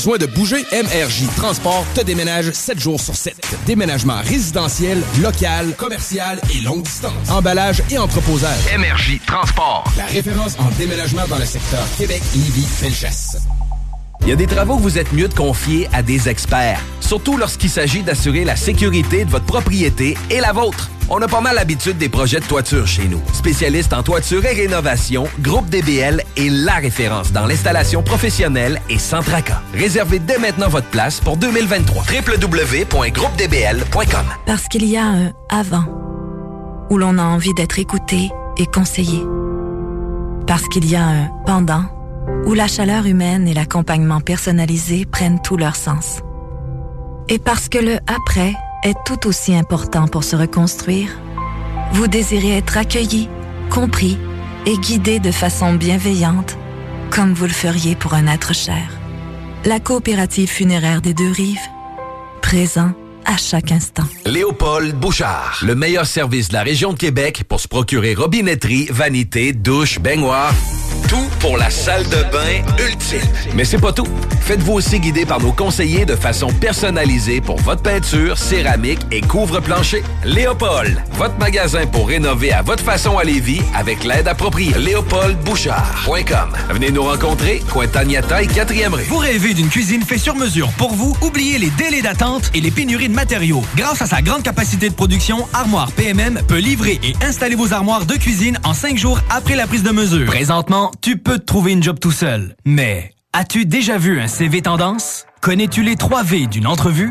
Besoin de bouger? MRJ Transport te déménage 7 jours sur 7. Déménagement résidentiel, local, commercial et longue distance. Emballage et entreposage. MRJ Transport. La référence en déménagement dans le secteur Québec, Lévis, Felchasse. Il y a des travaux que vous êtes mieux de confier à des experts, surtout lorsqu'il s'agit d'assurer la sécurité de votre propriété et la vôtre. On a pas mal l'habitude des projets de toiture chez nous. Spécialiste en toiture et rénovation, Groupe DBL est la référence dans l'installation professionnelle et sans tracas. Réservez dès maintenant votre place pour 2023. www.groupedbl.com Parce qu'il y a un avant, où l'on a envie d'être écouté et conseillé. Parce qu'il y a un pendant, où la chaleur humaine et l'accompagnement personnalisé prennent tout leur sens. Et parce que le après est tout aussi important pour se reconstruire, vous désirez être accueilli, compris et guidé de façon bienveillante, comme vous le feriez pour un être cher. La coopérative funéraire des deux rives, présent à chaque instant. Léopold Bouchard, le meilleur service de la région de Québec pour se procurer robinetterie, vanité, douche, baignoire. Tout pour la salle de bain ultime. Mais c'est pas tout. Faites-vous aussi guider par nos conseillers de façon personnalisée pour votre peinture, céramique et couvre-plancher. Léopold, votre magasin pour rénover à votre façon à Lévis avec l'aide appropriée. LéopoldBouchard.com. Venez nous rencontrer, Cointagnata et 4e rue. Vous rêvez d'une cuisine faite sur mesure pour vous? Oubliez les délais d'attente et les pénuries de matériaux. Grâce à sa grande capacité de production, Armoire PMM peut livrer et installer vos armoires de cuisine en cinq jours après la prise de mesure. Présentement, tu peux te trouver une job tout seul. Mais as-tu déjà vu un CV tendance? Connais-tu les 3 V d'une entrevue?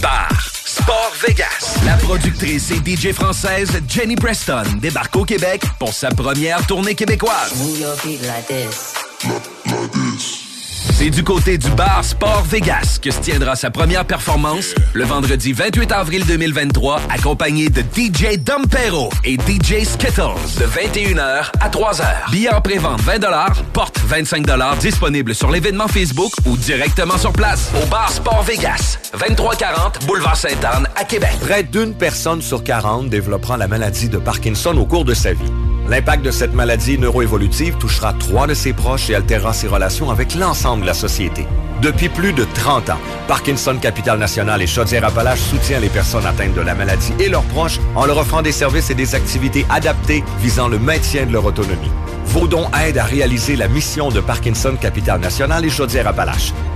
Bar Sport Vegas. La productrice et DJ française Jenny Preston débarque au Québec pour sa première tournée québécoise. C'est du côté du bar Sport Vegas que se tiendra sa première performance le vendredi 28 avril 2023, accompagné de DJ Dompero et DJ Skittles de 21h à 3h. Billets en pré-vente 20 porte 25 disponible sur l'événement Facebook ou directement sur place au bar Sport Vegas, 2340 Boulevard Sainte-Anne à Québec. Près d'une personne sur 40 développera la maladie de Parkinson au cours de sa vie. L'impact de cette maladie neuroévolutive touchera trois de ses proches et altérera ses relations avec l'ensemble de la société. Depuis plus de 30 ans, Parkinson Capital National et Chaudière-Appalaches soutient les personnes atteintes de la maladie et leurs proches en leur offrant des services et des activités adaptées visant le maintien de leur autonomie. Vos dons aident à réaliser la mission de Parkinson Capital National et Chaudière-Appalaches.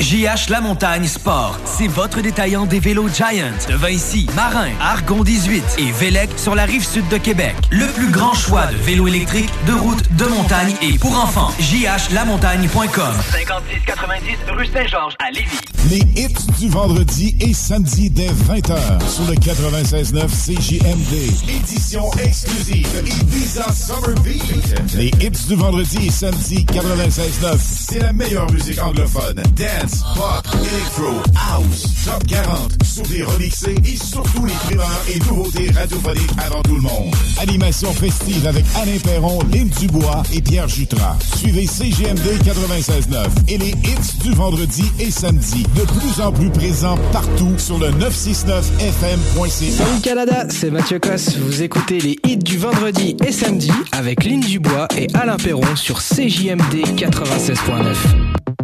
JH La Montagne Sport, c'est votre détaillant des vélos Giant de Vinci, Marin, Argon 18 et Vélec sur la rive sud de Québec. Le plus grand choix de vélos électriques, de route, de montagne et pour enfants. jhlamontagne.com 5690 rue Saint-Georges à Lévis. Les hits du vendredi et samedi dès 20h sur le 96.9 CJMD. Édition exclusive Ibiza Summer Beat. Les hits du vendredi et samedi 96.9, c'est la meilleure musique anglophone. Dance, pop, electro, house, top 40, sur des remixés et surtout les primeurs et nouveautés radiophoniques avant tout le monde. Animation festive avec Alain Perron, Lynn Dubois et Pierre Jutras. Suivez CGMD 96.9 et les hits du vendredi et samedi de plus en plus présents partout sur le 969fm.ca. Salut Canada, c'est Mathieu Cosse. Vous écoutez les hits du vendredi et samedi avec Lynn Dubois et Alain Perron sur CJMD 96.9.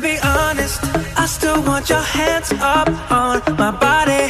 Be honest, I still want your hands up on my body.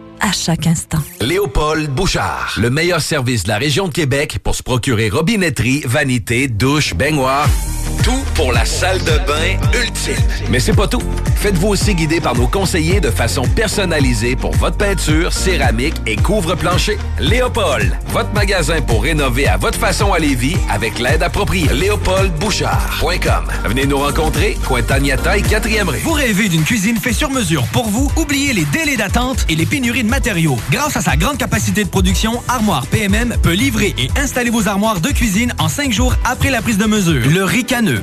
à chaque instant. Léopold Bouchard, le meilleur service de la région de Québec pour se procurer robinetterie, vanité, douche, baignoire. Tout pour la salle de bain ultime. Mais c'est pas tout. Faites-vous aussi guider par nos conseillers de façon personnalisée pour votre peinture, céramique et couvre-plancher. Léopold, votre magasin pour rénover à votre façon à Lévis avec l'aide appropriée. LéopoldBouchard.com. Venez nous rencontrer, Cointagnata et 4e rue. Vous rêvez d'une cuisine faite sur mesure? Pour vous? Oubliez les délais d'attente et les pénuries de matériaux. Grâce à sa grande capacité de production, Armoire PMM peut livrer et installer vos armoires de cuisine en cinq jours après la prise de mesure. Le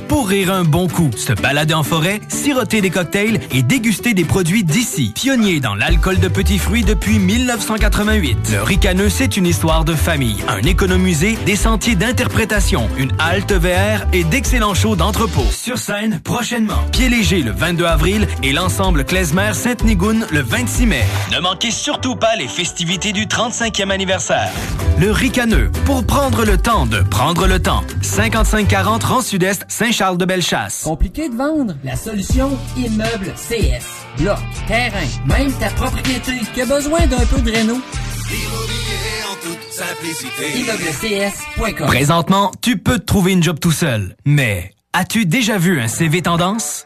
pour rire un bon coup, se balader en forêt, siroter des cocktails et déguster des produits d'ici. Pionnier dans l'alcool de petits fruits depuis 1988. Le ricaneux, c'est une histoire de famille, un économusée, des sentiers d'interprétation, une halte VR et d'excellents shows d'entrepôt. Sur scène, prochainement. Pied léger le 22 avril et l'ensemble Klezmer Sainte-Nigoune le 26 mai. Ne manquez surtout pas les festivités du 35e anniversaire. Le ricaneux, pour prendre le temps de prendre le temps. 5540 Rang Sud-Est, Saint-Charles-de-Bellechasse. Compliqué de vendre? La solution Immeuble CS. Bloc, terrain, même ta propriété qui a besoin d'un peu de réno? ImmeublesCS.com Présentement, tu peux te trouver une job tout seul. Mais as-tu déjà vu un CV tendance?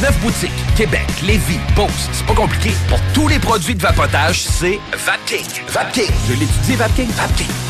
Neuf boutiques, Québec, Lévis, Beauce, c'est pas compliqué. Pour tous les produits de vapotage, c'est Vapking. Vapking, je l'étudie, Vapking, Vapking.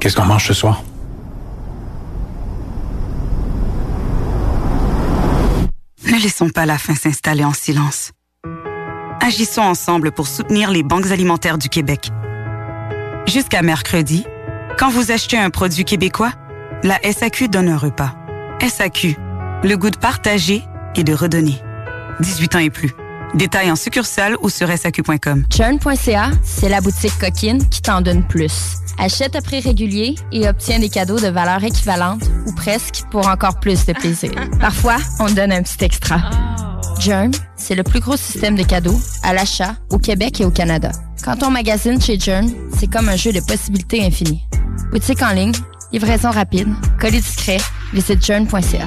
Qu'est-ce qu'on mange ce soir? Ne laissons pas la faim s'installer en silence. Agissons ensemble pour soutenir les banques alimentaires du Québec. Jusqu'à mercredi, quand vous achetez un produit québécois, la SAQ donne un repas. SAQ, le goût de partager et de redonner. 18 ans et plus. Détails en succursale ou sur SAQ.com. Churn.ca, c'est la boutique coquine qui t'en donne plus. Achète à prix régulier et obtiens des cadeaux de valeur équivalente ou presque pour encore plus de plaisir. [laughs] Parfois, on te donne un petit extra. Jern, c'est le plus gros système de cadeaux à l'achat au Québec et au Canada. Quand on magasine chez Jern, c'est comme un jeu de possibilités infinies. Boutique en ligne, livraison rapide, colis discret, visite jern.ca.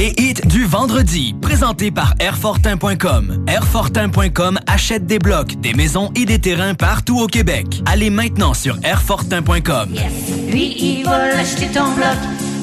Les hits du vendredi, présentés par Airfortin.com. Airfortin.com achète des blocs, des maisons et des terrains partout au Québec. Allez maintenant sur Airfortin.com. Lui, il va l'acheter ton bloc.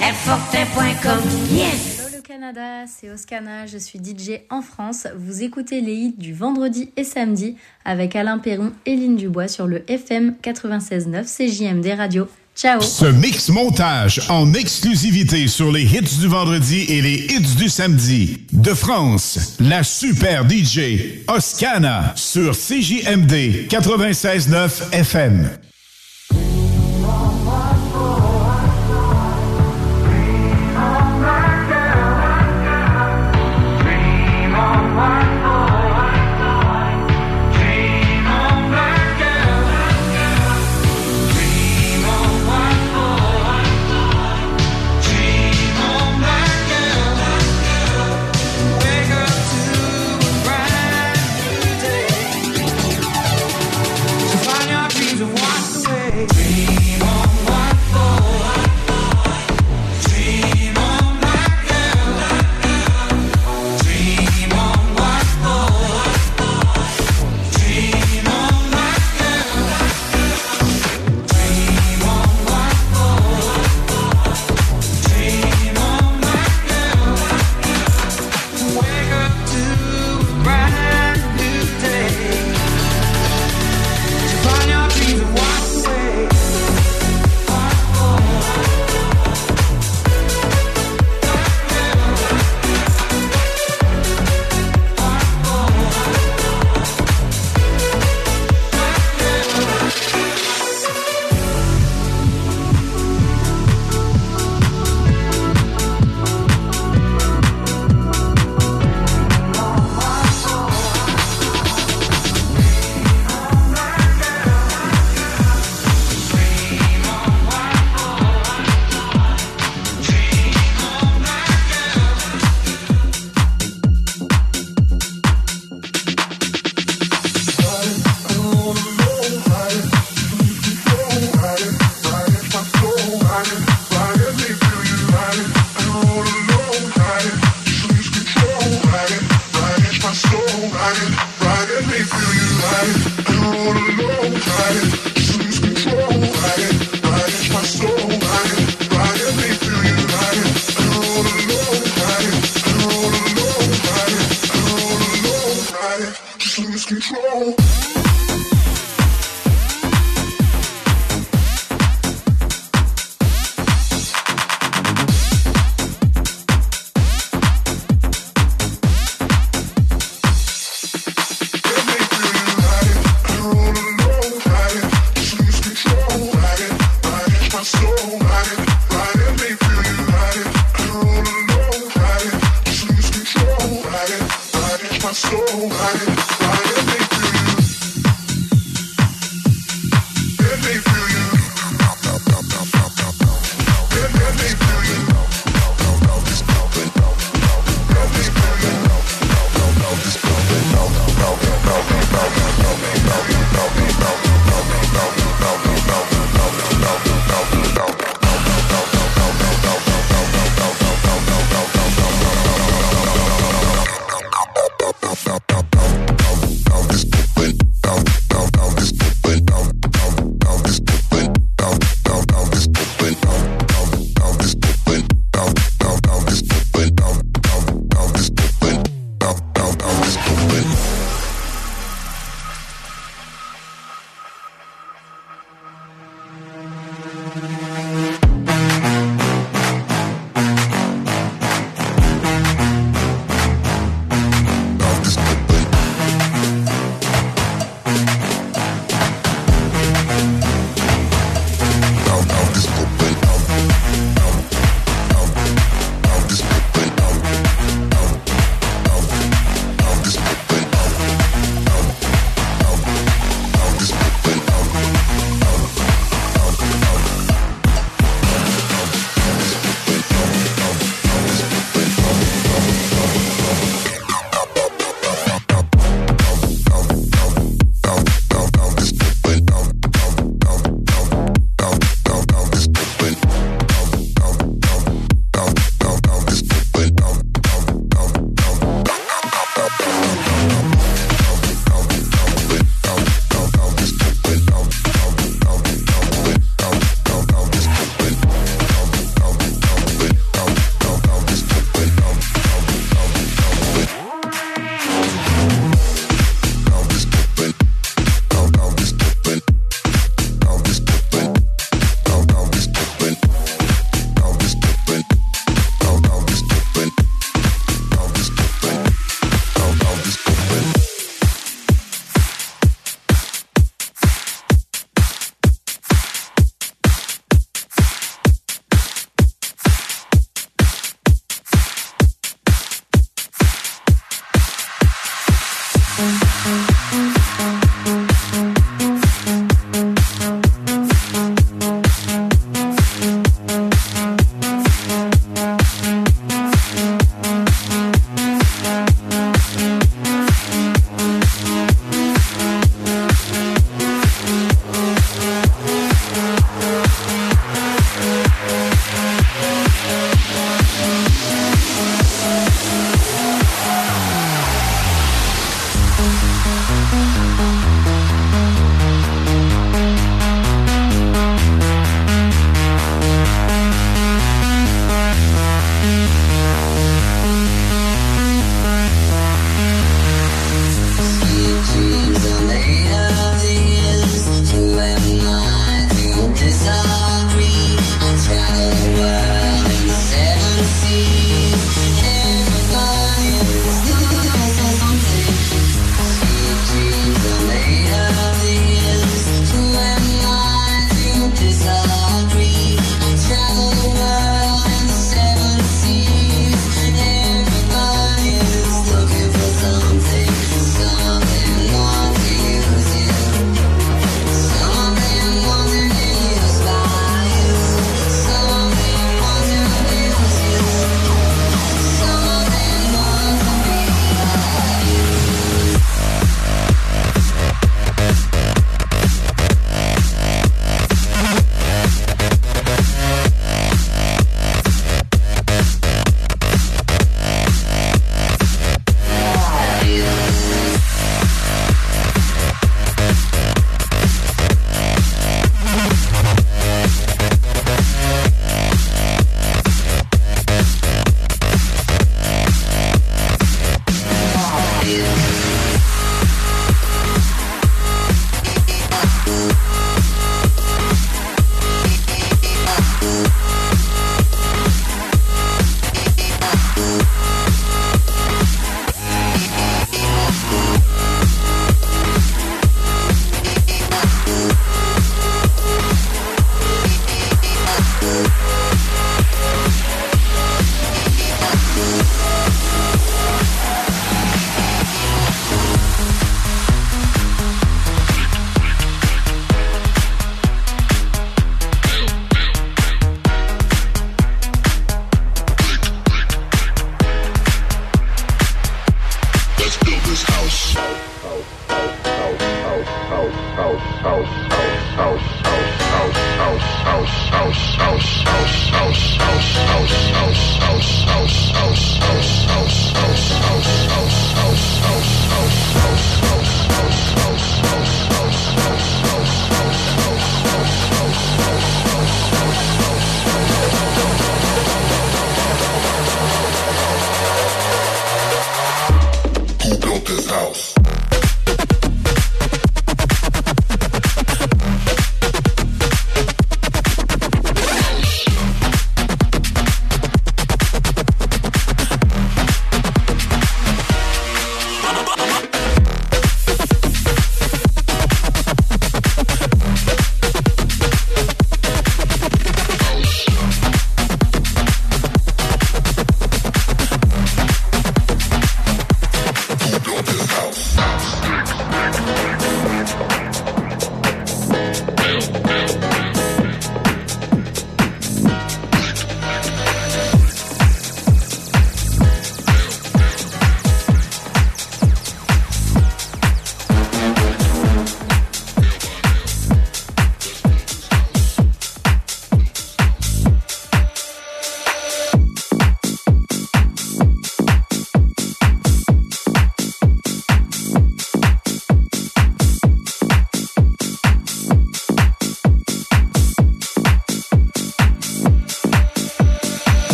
Airfortin.com. Yes! Hello le Canada, c'est Oscana, je suis DJ en France. Vous écoutez les hits du vendredi et samedi avec Alain Perron et Lynn Dubois sur le FM 96.9 CJMD Radio. Ce mix montage en exclusivité sur les hits du vendredi et les hits du samedi. De France, la super DJ Oscana sur CJMD 96.9 FM.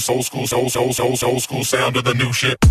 school, soul school, soul, soul, soul, soul school sound of the new shit.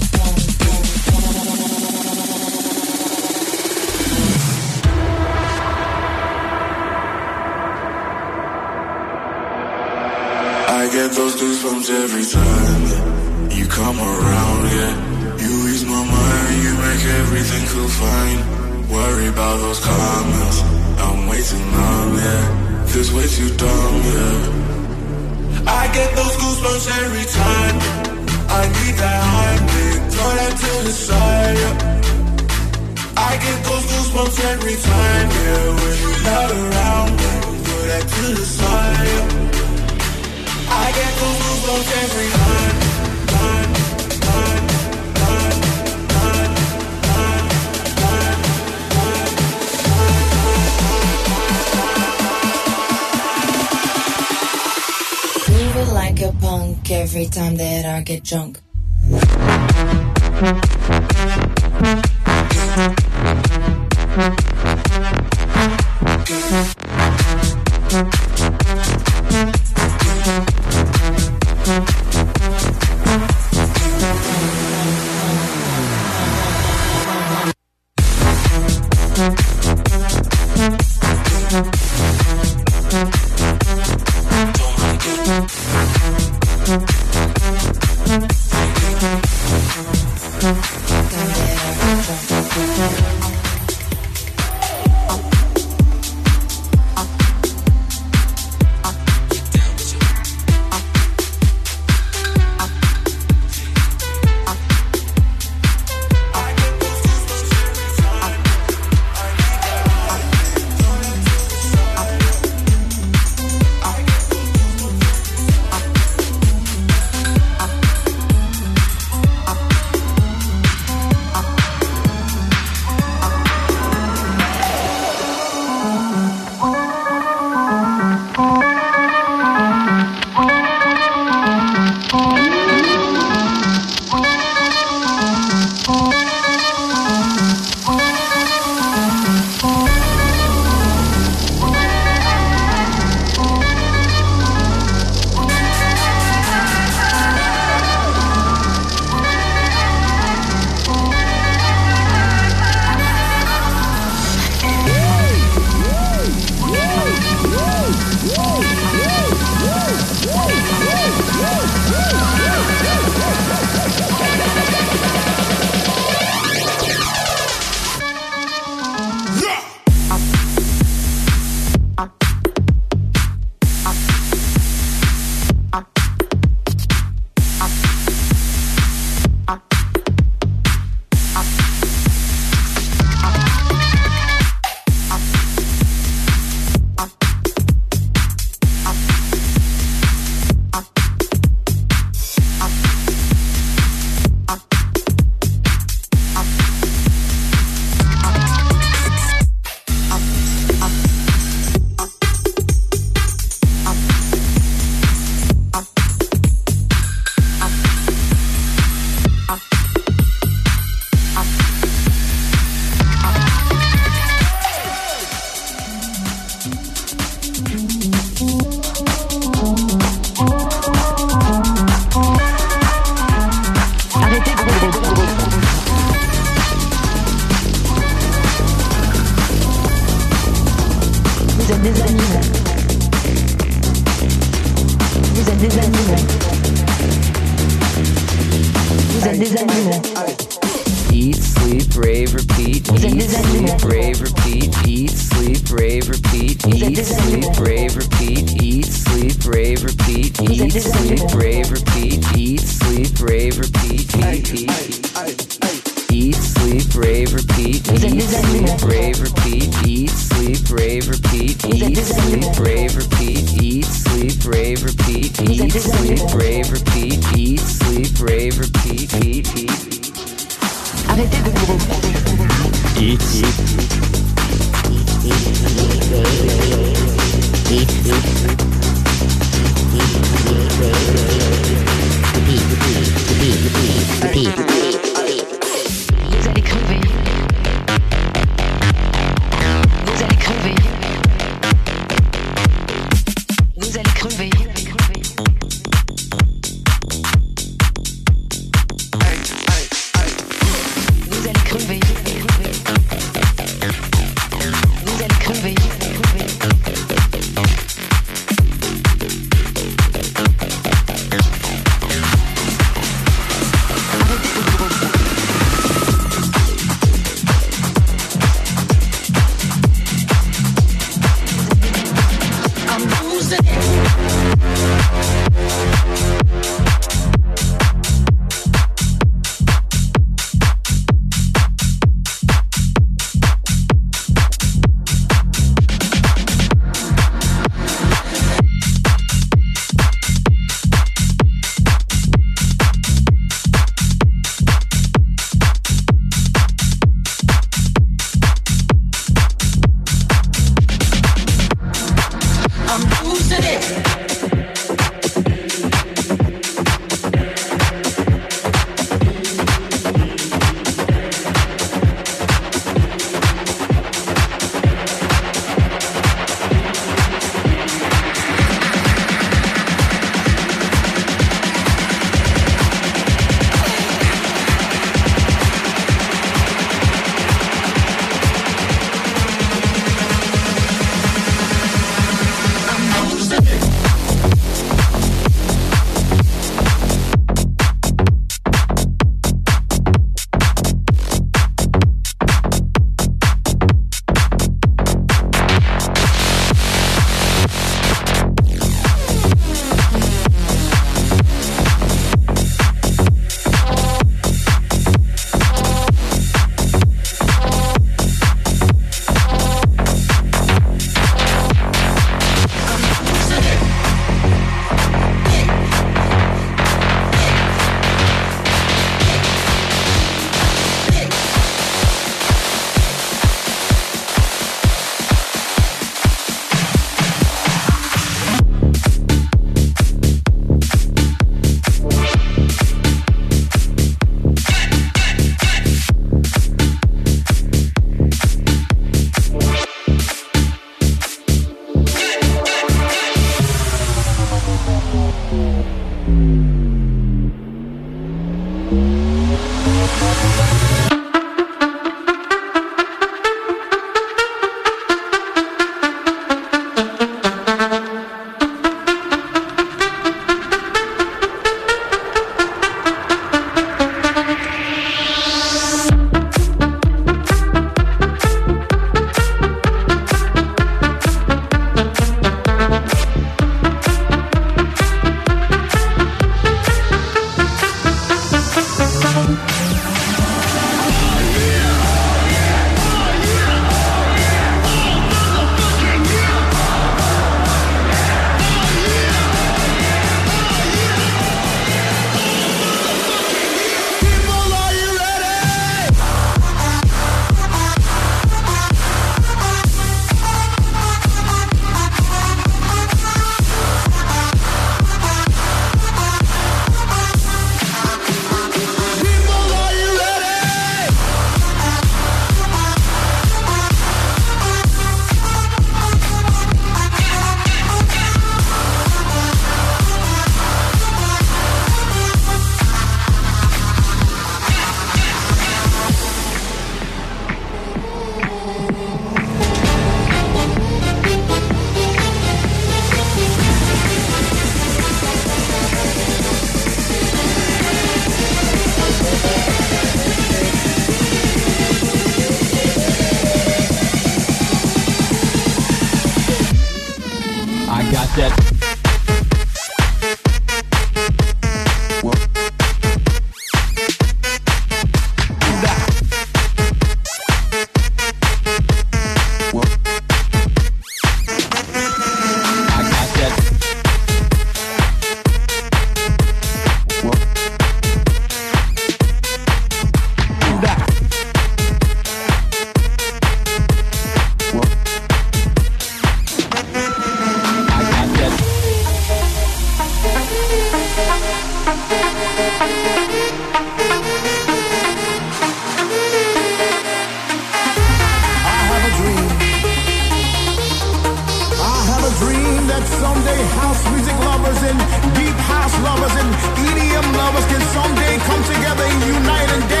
house lovers and EDM lovers can someday come together and unite and dance.